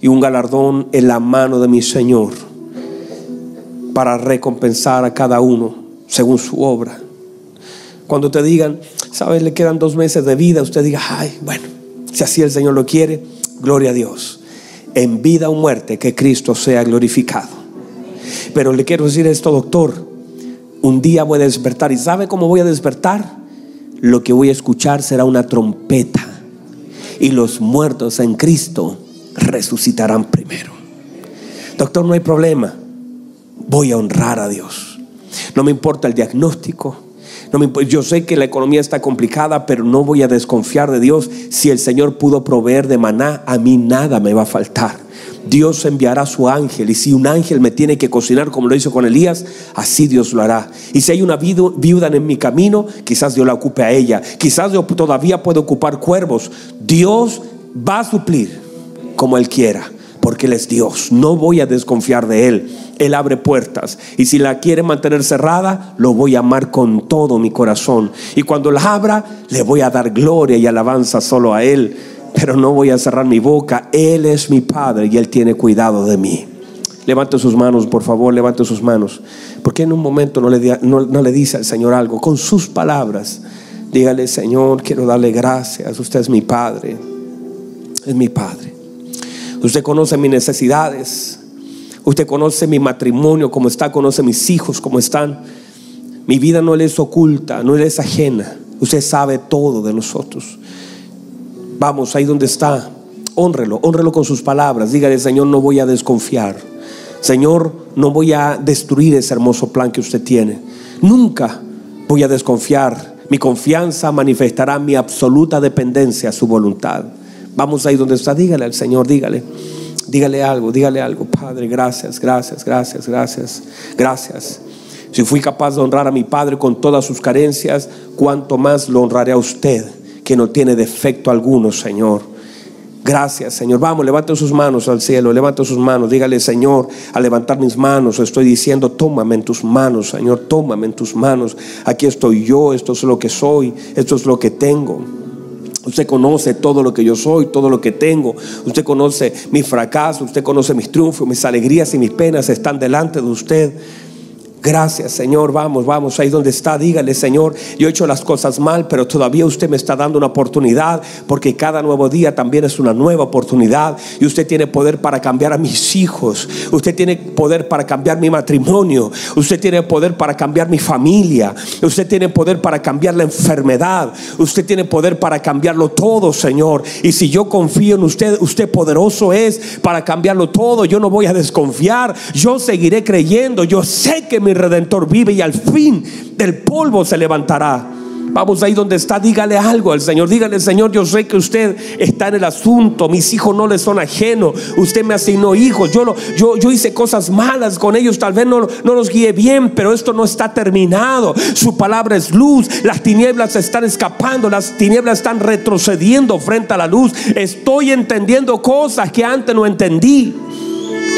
y un galardón en la mano de mi Señor para recompensar a cada uno según su obra. Cuando te digan, sabes, le quedan dos meses de vida, usted diga, ay, bueno, si así el Señor lo quiere, gloria a Dios. En vida o muerte, que Cristo sea glorificado. Pero le quiero decir esto, doctor, un día voy a despertar. ¿Y sabe cómo voy a despertar? Lo que voy a escuchar será una trompeta. Y los muertos en Cristo resucitarán primero. Doctor, no hay problema. Voy a honrar a Dios. No me importa el diagnóstico. No me yo sé que la economía está complicada, pero no voy a desconfiar de Dios. Si el Señor pudo proveer de maná, a mí nada me va a faltar. Dios enviará a su ángel. Y si un ángel me tiene que cocinar como lo hizo con Elías, así Dios lo hará. Y si hay una viuda en mi camino, quizás Dios la ocupe a ella. Quizás yo todavía puedo ocupar cuervos. Dios va a suplir como Él quiera, porque Él es Dios. No voy a desconfiar de Él. Él abre puertas. Y si la quiere mantener cerrada, lo voy a amar con todo mi corazón. Y cuando la abra, le voy a dar gloria y alabanza solo a Él. Pero no voy a cerrar mi boca. Él es mi Padre y Él tiene cuidado de mí. Levante sus manos, por favor, levante sus manos. Porque en un momento no le, no, no le dice al Señor algo. Con sus palabras, dígale, Señor, quiero darle gracias. Usted es mi Padre. Es mi Padre. Usted conoce mis necesidades. Usted conoce mi matrimonio, cómo está, conoce mis hijos, cómo están. Mi vida no le es oculta, no le es ajena. Usted sabe todo de nosotros. Vamos, ahí donde está, honrelo, honrelo con sus palabras. Dígale, Señor, no voy a desconfiar. Señor, no voy a destruir ese hermoso plan que usted tiene. Nunca voy a desconfiar. Mi confianza manifestará mi absoluta dependencia a su voluntad. Vamos ahí donde está, dígale al Señor, dígale. Dígale algo, dígale algo. Padre, gracias, gracias, gracias, gracias, gracias. Si fui capaz de honrar a mi Padre con todas sus carencias, cuánto más lo honraré a usted, que no tiene defecto alguno, Señor. Gracias, Señor. Vamos, levante sus manos al cielo, levante sus manos. Dígale, Señor, al levantar mis manos, estoy diciendo, tómame en tus manos, Señor, tómame en tus manos. Aquí estoy yo, esto es lo que soy, esto es lo que tengo. Usted conoce todo lo que yo soy, todo lo que tengo. Usted conoce mi fracaso, usted conoce mis triunfos, mis alegrías y mis penas están delante de usted. Gracias, Señor. Vamos, vamos ahí donde está. Dígale, Señor, yo he hecho las cosas mal, pero todavía usted me está dando una oportunidad, porque cada nuevo día también es una nueva oportunidad. Y usted tiene poder para cambiar a mis hijos. Usted tiene poder para cambiar mi matrimonio. Usted tiene poder para cambiar mi familia. Usted tiene poder para cambiar la enfermedad. Usted tiene poder para cambiarlo todo, Señor. Y si yo confío en usted, usted poderoso es para cambiarlo todo. Yo no voy a desconfiar. Yo seguiré creyendo. Yo sé que me redentor vive y al fin del polvo se levantará. Vamos ahí donde está, dígale algo al Señor. Dígale, Señor, yo sé que usted está en el asunto. Mis hijos no le son ajenos. Usted me asignó hijos. Yo, lo, yo, yo hice cosas malas con ellos. Tal vez no, no los guíe bien, pero esto no está terminado. Su palabra es luz. Las tinieblas están escapando. Las tinieblas están retrocediendo frente a la luz. Estoy entendiendo cosas que antes no entendí.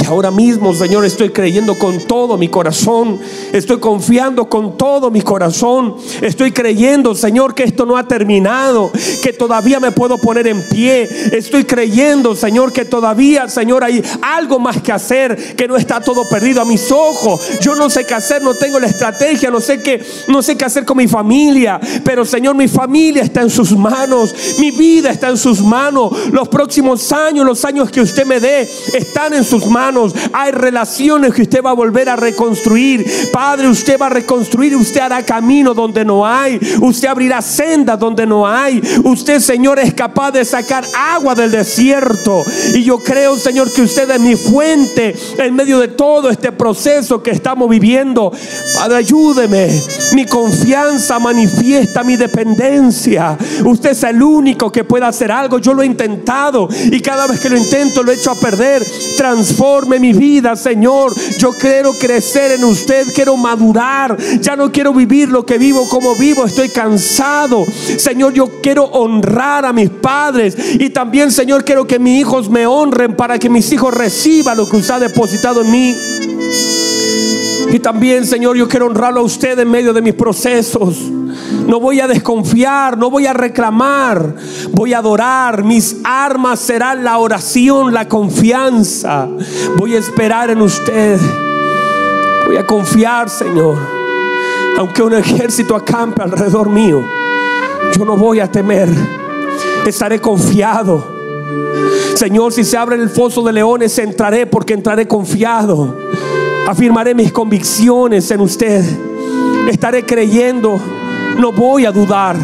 Y ahora mismo, Señor, estoy creyendo con todo mi corazón. Estoy confiando con todo mi corazón. Estoy creyendo, Señor, que esto no ha terminado. Que todavía me puedo poner en pie. Estoy creyendo, Señor, que todavía, Señor, hay algo más que hacer. Que no está todo perdido a mis ojos. Yo no sé qué hacer, no tengo la estrategia. No sé qué, no sé qué hacer con mi familia. Pero, Señor, mi familia está en sus manos. Mi vida está en sus manos. Los próximos años, los años que usted me dé, están en sus manos. Hay relaciones que usted va a volver a reconstruir. Padre, usted va a reconstruir. Usted hará camino donde no hay. Usted abrirá sendas donde no hay. Usted, Señor, es capaz de sacar agua del desierto. Y yo creo, Señor, que usted es mi fuente en medio de todo este proceso que estamos viviendo. Padre, ayúdeme. Mi confianza manifiesta mi dependencia. Usted es el único que puede hacer algo. Yo lo he intentado y cada vez que lo intento lo he hecho a perder. Transforma mi vida, Señor. Yo quiero crecer en usted, quiero madurar. Ya no quiero vivir lo que vivo como vivo, estoy cansado. Señor, yo quiero honrar a mis padres y también, Señor, quiero que mis hijos me honren para que mis hijos reciban lo que usted ha depositado en mí. Y también, Señor, yo quiero honrarlo a usted en medio de mis procesos. No voy a desconfiar, no voy a reclamar, voy a adorar. Mis armas serán la oración, la confianza. Voy a esperar en usted. Voy a confiar, Señor. Aunque un ejército acampe alrededor mío, yo no voy a temer. Estaré confiado. Señor, si se abre el foso de leones, entraré porque entraré confiado. Afirmaré mis convicciones en usted. Estaré creyendo no voy a dudar.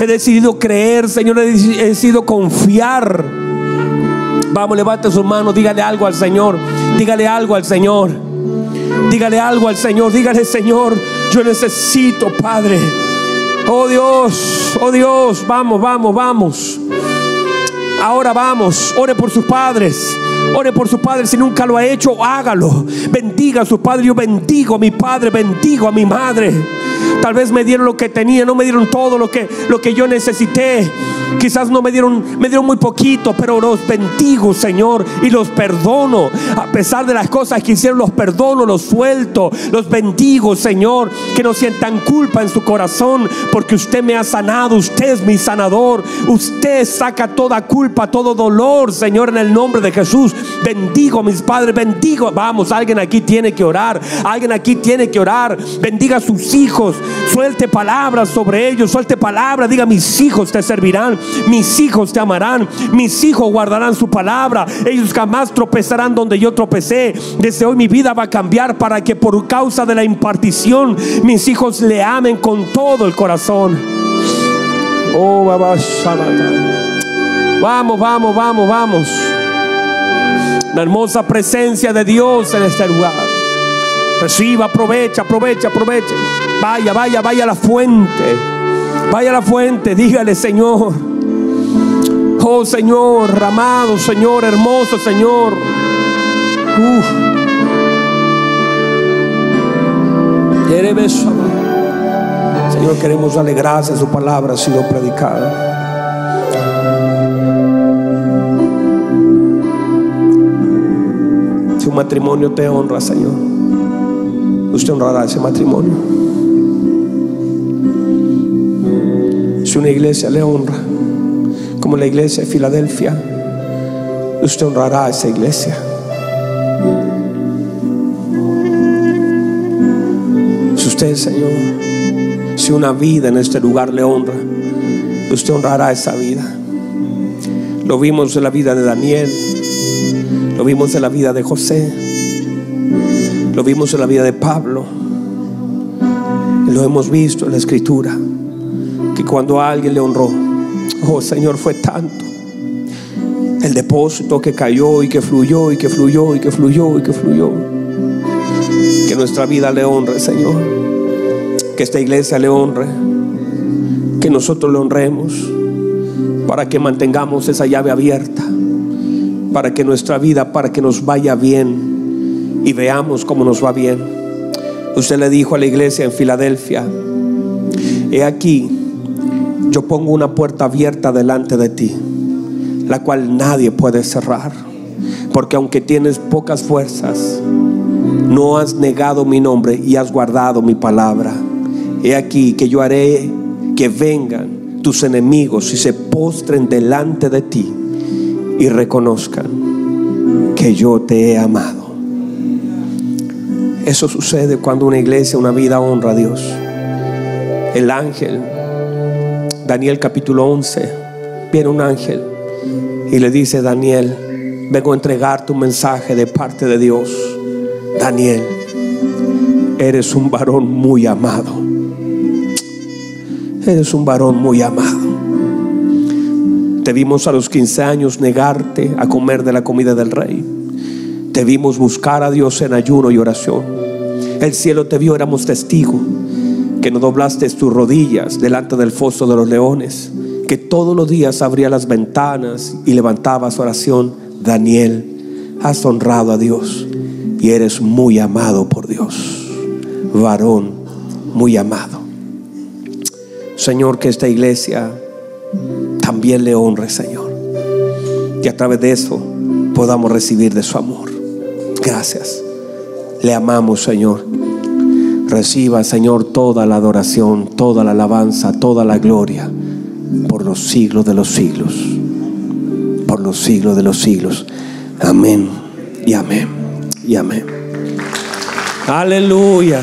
He decidido creer, Señor, he decidido confiar. Vamos, levante sus manos, dígale algo al Señor. Dígale algo al Señor. Dígale algo al Señor. Dígale, Señor, yo necesito, Padre. Oh Dios, oh Dios, vamos, vamos, vamos. Ahora vamos, ore por sus padres. Ore por su padre si nunca lo ha hecho, hágalo. Bendiga a su padre. Yo bendigo a mi padre, bendigo a mi madre. Tal vez me dieron lo que tenía, no me dieron todo lo que, lo que yo necesité. Quizás no me dieron, me dieron muy poquito, pero los bendigo, Señor, y los perdono. A pesar de las cosas que hicieron, los perdono, los suelto, los bendigo, Señor. Que no sientan culpa en su corazón, porque usted me ha sanado, usted es mi sanador. Usted saca toda culpa, todo dolor, Señor, en el nombre de Jesús. Bendigo a mis padres, bendigo. Vamos, alguien aquí tiene que orar, alguien aquí tiene que orar. Bendiga a sus hijos, suelte palabras sobre ellos, suelte palabras, diga mis hijos te servirán, mis hijos te amarán, mis hijos guardarán su palabra, ellos jamás tropezarán donde yo tropecé. Desde hoy mi vida va a cambiar para que por causa de la impartición mis hijos le amen con todo el corazón. Oh, Vamos, vamos, vamos, vamos. La hermosa presencia de Dios en este lugar. Reciba, aprovecha, aprovecha, aprovecha. Vaya, vaya, vaya a la fuente. Vaya a la fuente, dígale, Señor. Oh Señor, amado Señor, hermoso Señor. Señor, queremos darle gracias. Su palabra ha sido predicada. Matrimonio te honra, Señor. Usted honrará ese matrimonio. Si una iglesia le honra, como la iglesia de Filadelfia, usted honrará a esa iglesia. Si usted, Señor, si una vida en este lugar le honra, usted honrará esa vida. Lo vimos en la vida de Daniel, lo vimos en la vida de José, lo vimos en la vida de Pablo, lo hemos visto en la escritura que cuando alguien le honró, oh Señor, fue tanto el depósito que cayó y que fluyó y que fluyó y que fluyó y que fluyó. Que nuestra vida le honre, Señor. Que esta iglesia le honre. Que nosotros le honremos. Para que mantengamos esa llave abierta. Para que nuestra vida, para que nos vaya bien. Y veamos cómo nos va bien. Usted le dijo a la iglesia en Filadelfia. He aquí yo pongo una puerta abierta delante de ti, la cual nadie puede cerrar. Porque aunque tienes pocas fuerzas, no has negado mi nombre y has guardado mi palabra. He aquí que yo haré que vengan tus enemigos y se postren delante de ti y reconozcan que yo te he amado. Eso sucede cuando una iglesia, una vida honra a Dios. El ángel Daniel capítulo 11, viene un ángel y le dice, Daniel, vengo a entregar tu mensaje de parte de Dios. Daniel, eres un varón muy amado. Eres un varón muy amado. Te vimos a los 15 años negarte a comer de la comida del rey. Te vimos buscar a Dios en ayuno y oración. El cielo te vio, éramos testigos que no doblaste tus rodillas delante del foso de los leones, que todos los días abría las ventanas y levantabas oración. Daniel, has honrado a Dios y eres muy amado por Dios, varón muy amado. Señor, que esta iglesia también le honre, Señor, y a través de eso podamos recibir de su amor. Gracias. Le amamos, Señor. Reciba, Señor, toda la adoración, toda la alabanza, toda la gloria por los siglos de los siglos. Por los siglos de los siglos. Amén y amén y amén. Aleluya.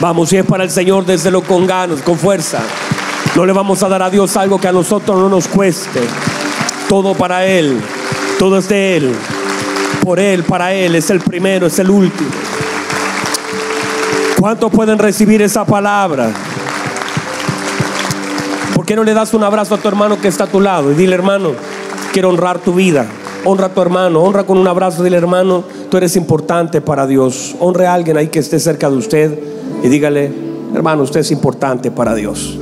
Vamos, si es para el Señor, desde lo con ganas, con fuerza. No le vamos a dar a Dios algo que a nosotros no nos cueste. Todo para Él. Todo es de Él. Por Él, para Él. Es el primero, es el último. ¿Cuántos pueden recibir esa palabra? ¿Por qué no le das un abrazo a tu hermano que está a tu lado y dile, hermano, quiero honrar tu vida? Honra a tu hermano, honra con un abrazo, dile, hermano, tú eres importante para Dios. Honre a alguien ahí que esté cerca de usted y dígale, hermano, usted es importante para Dios.